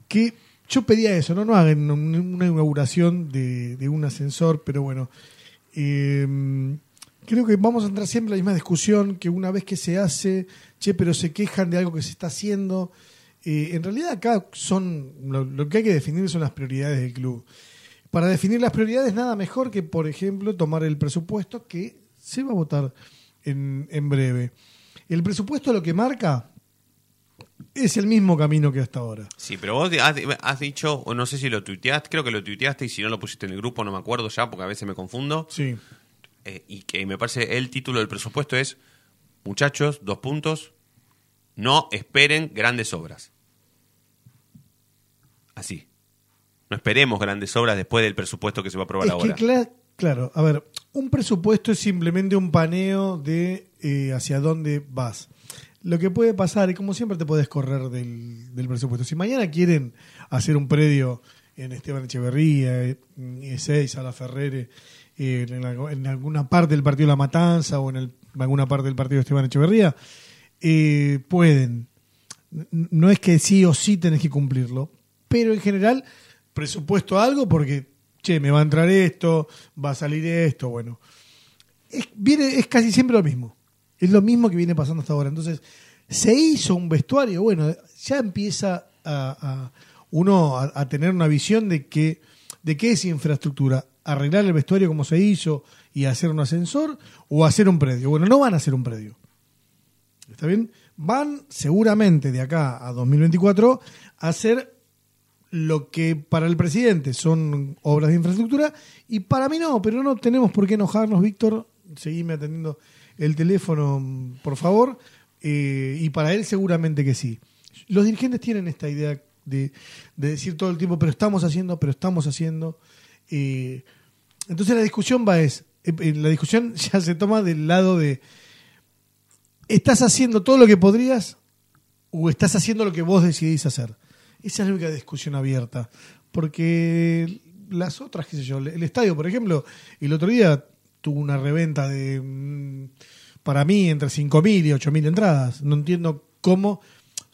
que yo pedía eso, no no hagan un- una inauguración de, de un ascensor, pero bueno, eh, creo que vamos a entrar siempre en la misma discusión que una vez que se hace, che, pero se quejan de algo que se está haciendo. Eh, en realidad acá son lo que hay que definir son las prioridades del club. Para definir las prioridades nada mejor que, por ejemplo, tomar el presupuesto que se va a votar en, en breve. El presupuesto lo que marca es el mismo camino que hasta ahora. Sí, pero vos has, has dicho, o no sé si lo tuiteaste, creo que lo tuiteaste y si no lo pusiste en el grupo no me acuerdo ya porque a veces me confundo. Sí. Eh, y que me parece el título del presupuesto es, muchachos, dos puntos, no esperen grandes obras. Así. No esperemos grandes obras después del presupuesto que se va a aprobar Es ahora. que claro, a ver, un presupuesto es simplemente un paneo de eh, hacia dónde vas. Lo que puede pasar, y como siempre te puedes correr del, presupuesto. Si mañana quieren hacer un predio en Esteban Echeverría, en E6, Sala Ferrere, eh, en, alguna parte del partido La Matanza o en, el- alguna parte del partido Esteban Echeverría, eh, pueden. No es que sí o sí tenés que cumplirlo, pero en general presupuesto algo porque, che, me va a entrar esto, va a salir esto, bueno. Es, viene, es casi siempre lo mismo. Es lo mismo que viene pasando hasta ahora. Entonces, se hizo un vestuario, bueno, ya empieza uno a, a tener una visión de que de qué es infraestructura, arreglar el vestuario como se hizo y hacer un ascensor o hacer un predio. Bueno, no van a hacer un predio. ¿Está bien? Van seguramente de acá a 2024 a hacer lo que para el presidente son obras de infraestructura y para mí no, pero no tenemos por qué enojarnos, Víctor. Seguime atendiendo el teléfono, por favor. Eh, y para él seguramente que sí. Los dirigentes tienen esta idea de, de decir todo el tiempo, pero estamos haciendo, pero estamos haciendo. Eh, entonces la discusión va es, eh, la discusión ya se toma del lado de, ¿estás haciendo todo lo que podrías o estás haciendo lo que vos decidís hacer? Esa es la única discusión abierta. Porque las otras, qué sé yo, el estadio, por ejemplo, el otro día tuvo una reventa de, mm, para mí, entre 5.000 y 8.000 entradas. No entiendo cómo.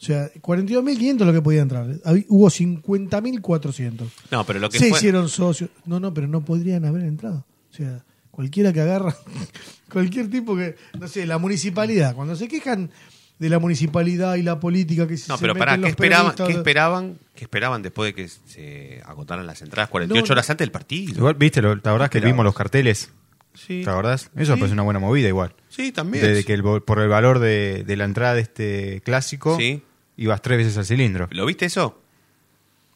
O sea, 42.500 lo que podía entrar. Hubo 50.400. No, pero lo que Se fue- hicieron socios. No, no, pero no podrían haber entrado. O sea, cualquiera que agarra, cualquier tipo que, no sé, la municipalidad, cuando se quejan de la municipalidad y la política que No, se pero meten pará, los ¿qué esperaban, ¿qué esperaban? ¿Qué esperaban después de que se agotaran las entradas 48 No, horas antes del partido? Igual, viste, lo, la verdad que vimos los carteles. Sí. ¿Te acordás? Eso Sí. parece una buena movida igual. Sí, también. Desde que el, por el valor de, de la entrada de este clásico, Sí. ibas tres veces al cilindro. ¿Lo viste eso?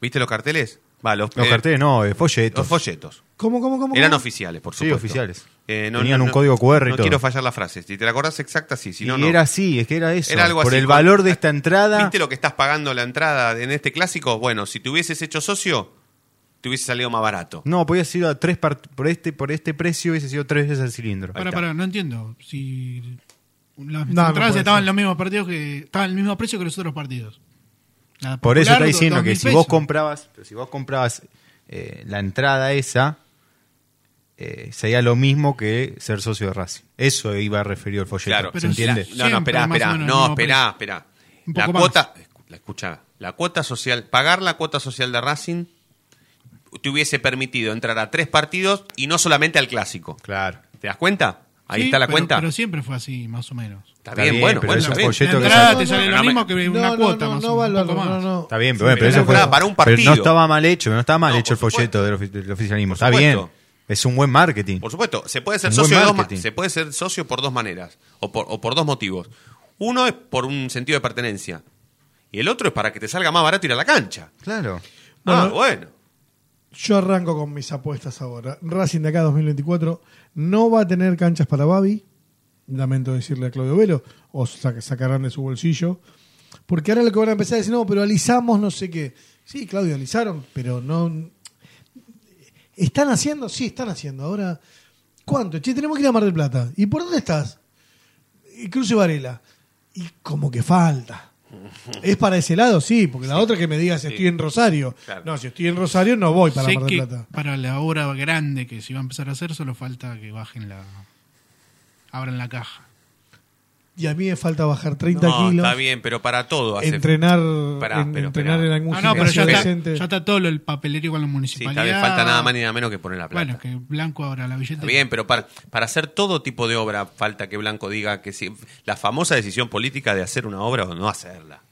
¿Viste los carteles? Va, los, Los eh, carteles no, eh, folletos. Los folletos. ¿Cómo, cómo, cómo? Eran cómo? oficiales, por Sí, supuesto. oficiales. Eh, Tenían un código QR y no todo. quiero fallar la frase. Si te la acordás exacta, sí. Si no, y no. era así, es que era eso. Era algo por así, el con- valor de esta entrada. ¿Viste lo que estás pagando la entrada en este clásico? Bueno, si te hubieses hecho socio, te hubiese salido más barato. No, podía sido a tres part- por este por este precio hubiese sido tres veces al cilindro. Para, para, no entiendo. Si las No, no entradas estaban ser. los mismos partidos que estaban al mismo precio que los otros partidos. Por eso está diciendo que si vos comprabas, pero si vos comprabas eh, la entrada esa, eh, sería lo mismo que ser socio de Racing. Eso iba a referir el folleto. Claro, ¿Se entiende? La- no, no, menos el No, espera. Un La cuota, la escucha, la cuota social, pagar la cuota social de Racing te hubiese permitido entrar a tres partidos y no solamente al clásico. Claro. ¿Te das cuenta? Ahí Sí, está la pero- cuenta. Pero siempre fue así, más o menos. Está Está bien, bien, bueno, pero bueno, es un entrada te sale lo no, mismo que no, una no, cuota, no, más o menos. Está bien, pero, bueno, pero pero eso fue para- un pero partido. no estaba mal hecho, no estaba mal No, hecho el folleto del, ofi- del oficialismo. Está bien. Es un buen marketing. Por supuesto, se puede ser Un socio de dos, se puede ser socio por dos maneras o por, o por dos motivos. Uno es por un sentido de pertenencia y el otro es para que te salga más barato ir a la cancha. Claro. Ah, Bueno. bueno. Yo arranco con mis apuestas ahora. Racing de acá 2024 no va a tener canchas para Babi. Lamento decirle a Claudio Velo. O sa- sacarán de su bolsillo. Porque ahora lo que van a empezar a decir, no, pero alisamos no sé qué. Sí, Claudio, alisaron, pero no. ¿Están haciendo? Sí, están haciendo. Ahora, ¿cuánto? Che, tenemos que ir a Mar del Plata. ¿Y por dónde estás? Y Cruce Varela. Y como que falta. ¿Es para ese lado? Sí, porque la otra que me digas Sí. estoy en Rosario. Claro. No, si estoy en Rosario no voy para Sé Mar del que Plata. para la obra grande que se iba a empezar a hacer, solo falta que bajen la. abran la caja. Y a mí me falta bajar 30 No, kilos. está bien, pero para todo hace Entrenar, Pará, en, pero, entrenar en algún Ah, no, pero ya está, ya está todo lo- el papelerío con la Sí, municipalidad. está bien, falta nada más ni nada menos que poner la plata. Bueno, que Blanco abra la billetera. Está bien, pero para, para hacer todo tipo de obra falta que Blanco diga que si la famosa decisión política de hacer una obra o no hacerla.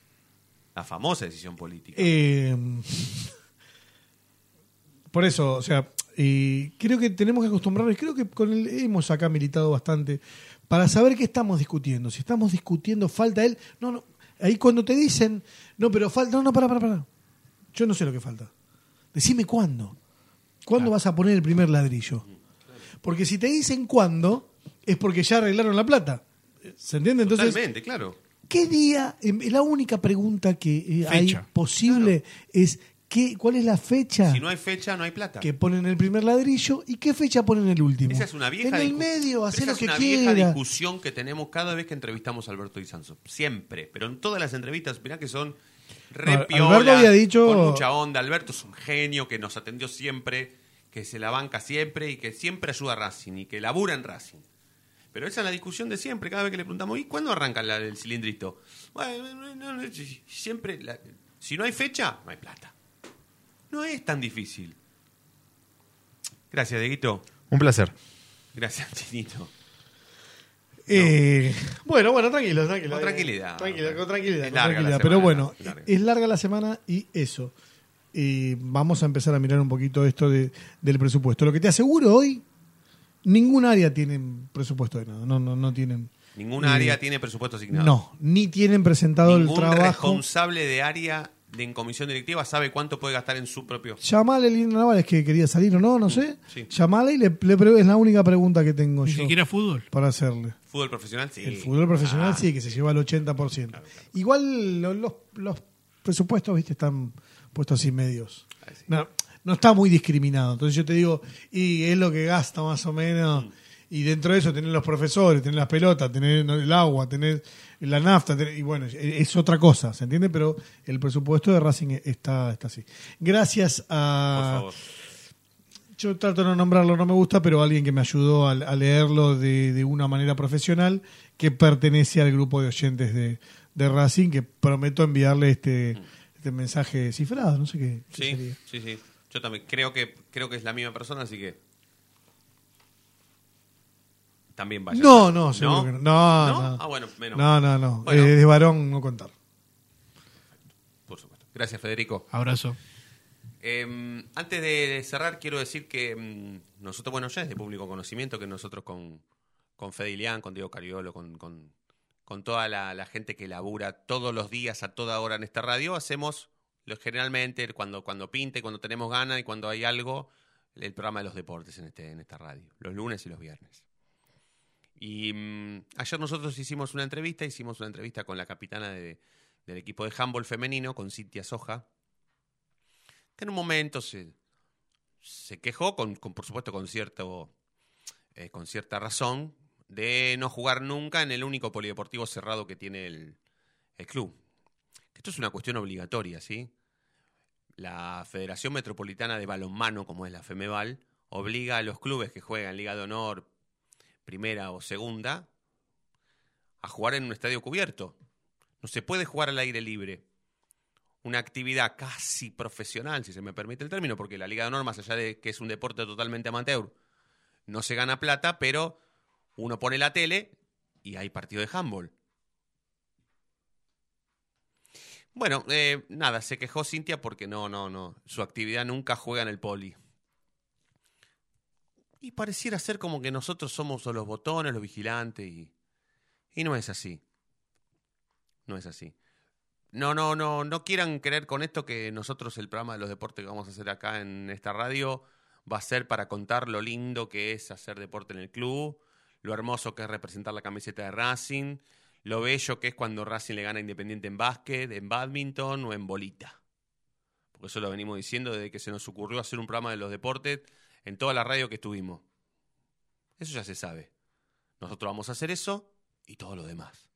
La famosa decisión política. Eh, por eso, o sea, eh, creo que tenemos que acostumbrarnos, creo que con el, hemos acá militado bastante, para saber qué estamos discutiendo. Si estamos discutiendo, falta él. No, no. Ahí cuando te dicen, no, pero falta, no, no, para, para, para. Yo no sé lo que falta. Decime cuándo. ¿Cuándo vas a poner el primer ladrillo? Porque si te dicen cuándo, es porque ya arreglaron la plata. ¿Se entiende? Entonces, Totalmente, claro. ¿Qué día? La única pregunta que eh, hay posible es ¿qué, ¿cuál es la fecha Si no hay fecha, no hay plata. que ponen el primer ladrillo y qué fecha ponen el último? Esa es una vieja En el medio, hacer esa lo es que una vieja discusión que tenemos cada vez que entrevistamos a Alberto Di Sanso. Siempre. Pero en todas las entrevistas, mirá que son re Al- piola, Alberto había dicho- con mucha onda. Alberto es un genio que nos atendió siempre, que se la banca siempre y que siempre ayuda a Racing y que labura en Racing. Pero esa es la discusión de siempre, cada vez que le preguntamos, ¿y cuándo arranca la- el cilindrito? Bueno, no, no, no, siempre, la- si no hay fecha, no hay plata. No es tan difícil. Gracias, Dieguito. Un placer. Gracias, Chinito. Eh, bueno, bueno, tranquilo, tranquilo. Con tranquilidad. Tranquilo, con tranquilidad. Es con larga tranquilidad. semana, Pero bueno, es larga. es larga la semana y eso. Eh, vamos a empezar a mirar un poquito esto de- del presupuesto. Lo que te aseguro hoy, ningún área tiene presupuesto de nada. No, no, no tienen. Ninguna eh, área tiene presupuesto asignado. No, ni tienen presentado Ningún el trabajo. responsable de área de, en comisión directiva sabe cuánto puede gastar en su propio. Llamale a Lina Navales que quería salir o no, no sé. Mm, sí. Llamale y le, le es la única pregunta que tengo Ni yo siquiera fútbol. para hacerle. Fútbol profesional, sí. El fútbol profesional Ah, sí, que se lleva el 80%. Igual lo- los, los presupuestos, viste, están puestos así medios. Ah, sí. No, no está muy discriminado. Entonces yo te digo, y es lo que gasta más o menos. Mm. Y dentro de eso tenés los profesores, tenés las pelotas, tenés el agua, tenés la nafta, y bueno, es, otra cosa, ¿se entiende? Pero el presupuesto de Racing está, está así. Gracias Por a... favor. Yo trato de no nombrarlo, no me gusta, pero alguien que me ayudó a, a leerlo de, de una manera profesional, que pertenece al grupo de oyentes de, de Racing, que prometo enviarle este, este mensaje cifrado, no sé qué, qué Sí, sería. sí, sí. Yo también creo que creo que es la misma persona, así que también vaya. No, no, seguro que no. No, ¿No? no. Ah, bueno, menos. No, no, no. Bueno. Eh, de varón no contar. Por supuesto. Gracias, Federico. Abrazo. Eh, antes de cerrar, quiero decir que mm, nosotros, bueno, ya es de público conocimiento que nosotros con, con Fede Ilián, con Diego Cariolo, con, con, con toda la, la gente que labura todos los días, a toda hora en esta radio, hacemos lo, generalmente cuando, cuando pinte, cuando tenemos ganas y cuando hay algo, el programa de los deportes en, este, en esta radio, los lunes y los viernes. Y mm, ayer nosotros hicimos una entrevista, hicimos una entrevista con la capitana de- del equipo de handball femenino, con Cintia Soja, que en un momento se, se quejó, con, con, por supuesto con, cierto, eh, con cierta razón, de no jugar nunca en el único polideportivo cerrado que tiene el, el club. Esto es una cuestión obligatoria, ¿sí? La Federación Metropolitana de Balonmano, como es la FEMEVAL, obliga a los clubes que juegan Liga de Honor, primera o segunda, a jugar en un estadio cubierto. No se puede jugar al aire libre. Una actividad casi profesional, si se me permite el término, porque la Liga de Honor, más allá de que es un deporte totalmente amateur, no se gana plata, pero uno pone la tele y hay partido de handball. Bueno, eh, nada, se quejó Cintia porque no, no, no. Su actividad nunca juega en el poli. Y pareciera ser como que nosotros somos los botones, los vigilantes, y, y no es así. No es así. No, no, no, no quieran creer con esto que nosotros el programa de los deportes que vamos a hacer acá en esta radio va a ser para contar lo lindo que es hacer deporte en el club, lo hermoso que es representar la camiseta de Racing, lo bello que es cuando Racing le gana Independiente en básquet, en badminton o en bolita. Porque eso lo venimos diciendo desde que se nos ocurrió hacer un programa de los deportes en toda la radio que estuvimos. Eso ya se sabe. Nosotros vamos a hacer eso y todo lo demás.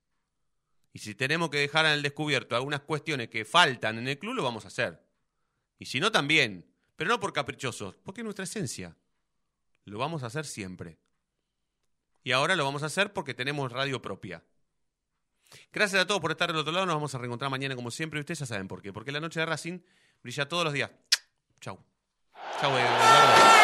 Y si tenemos que dejar en el descubierto algunas cuestiones que faltan en el club, lo vamos a hacer. Y si no, también. Pero no por caprichosos, porque es nuestra esencia. Lo vamos a hacer siempre. Y ahora lo vamos a hacer porque tenemos radio propia. Gracias a todos por estar del otro lado. Nos vamos a reencontrar mañana como siempre. Y ustedes ya saben por qué. Porque la noche de Racing brilla todos los días. Chau. Chau, Eduardo.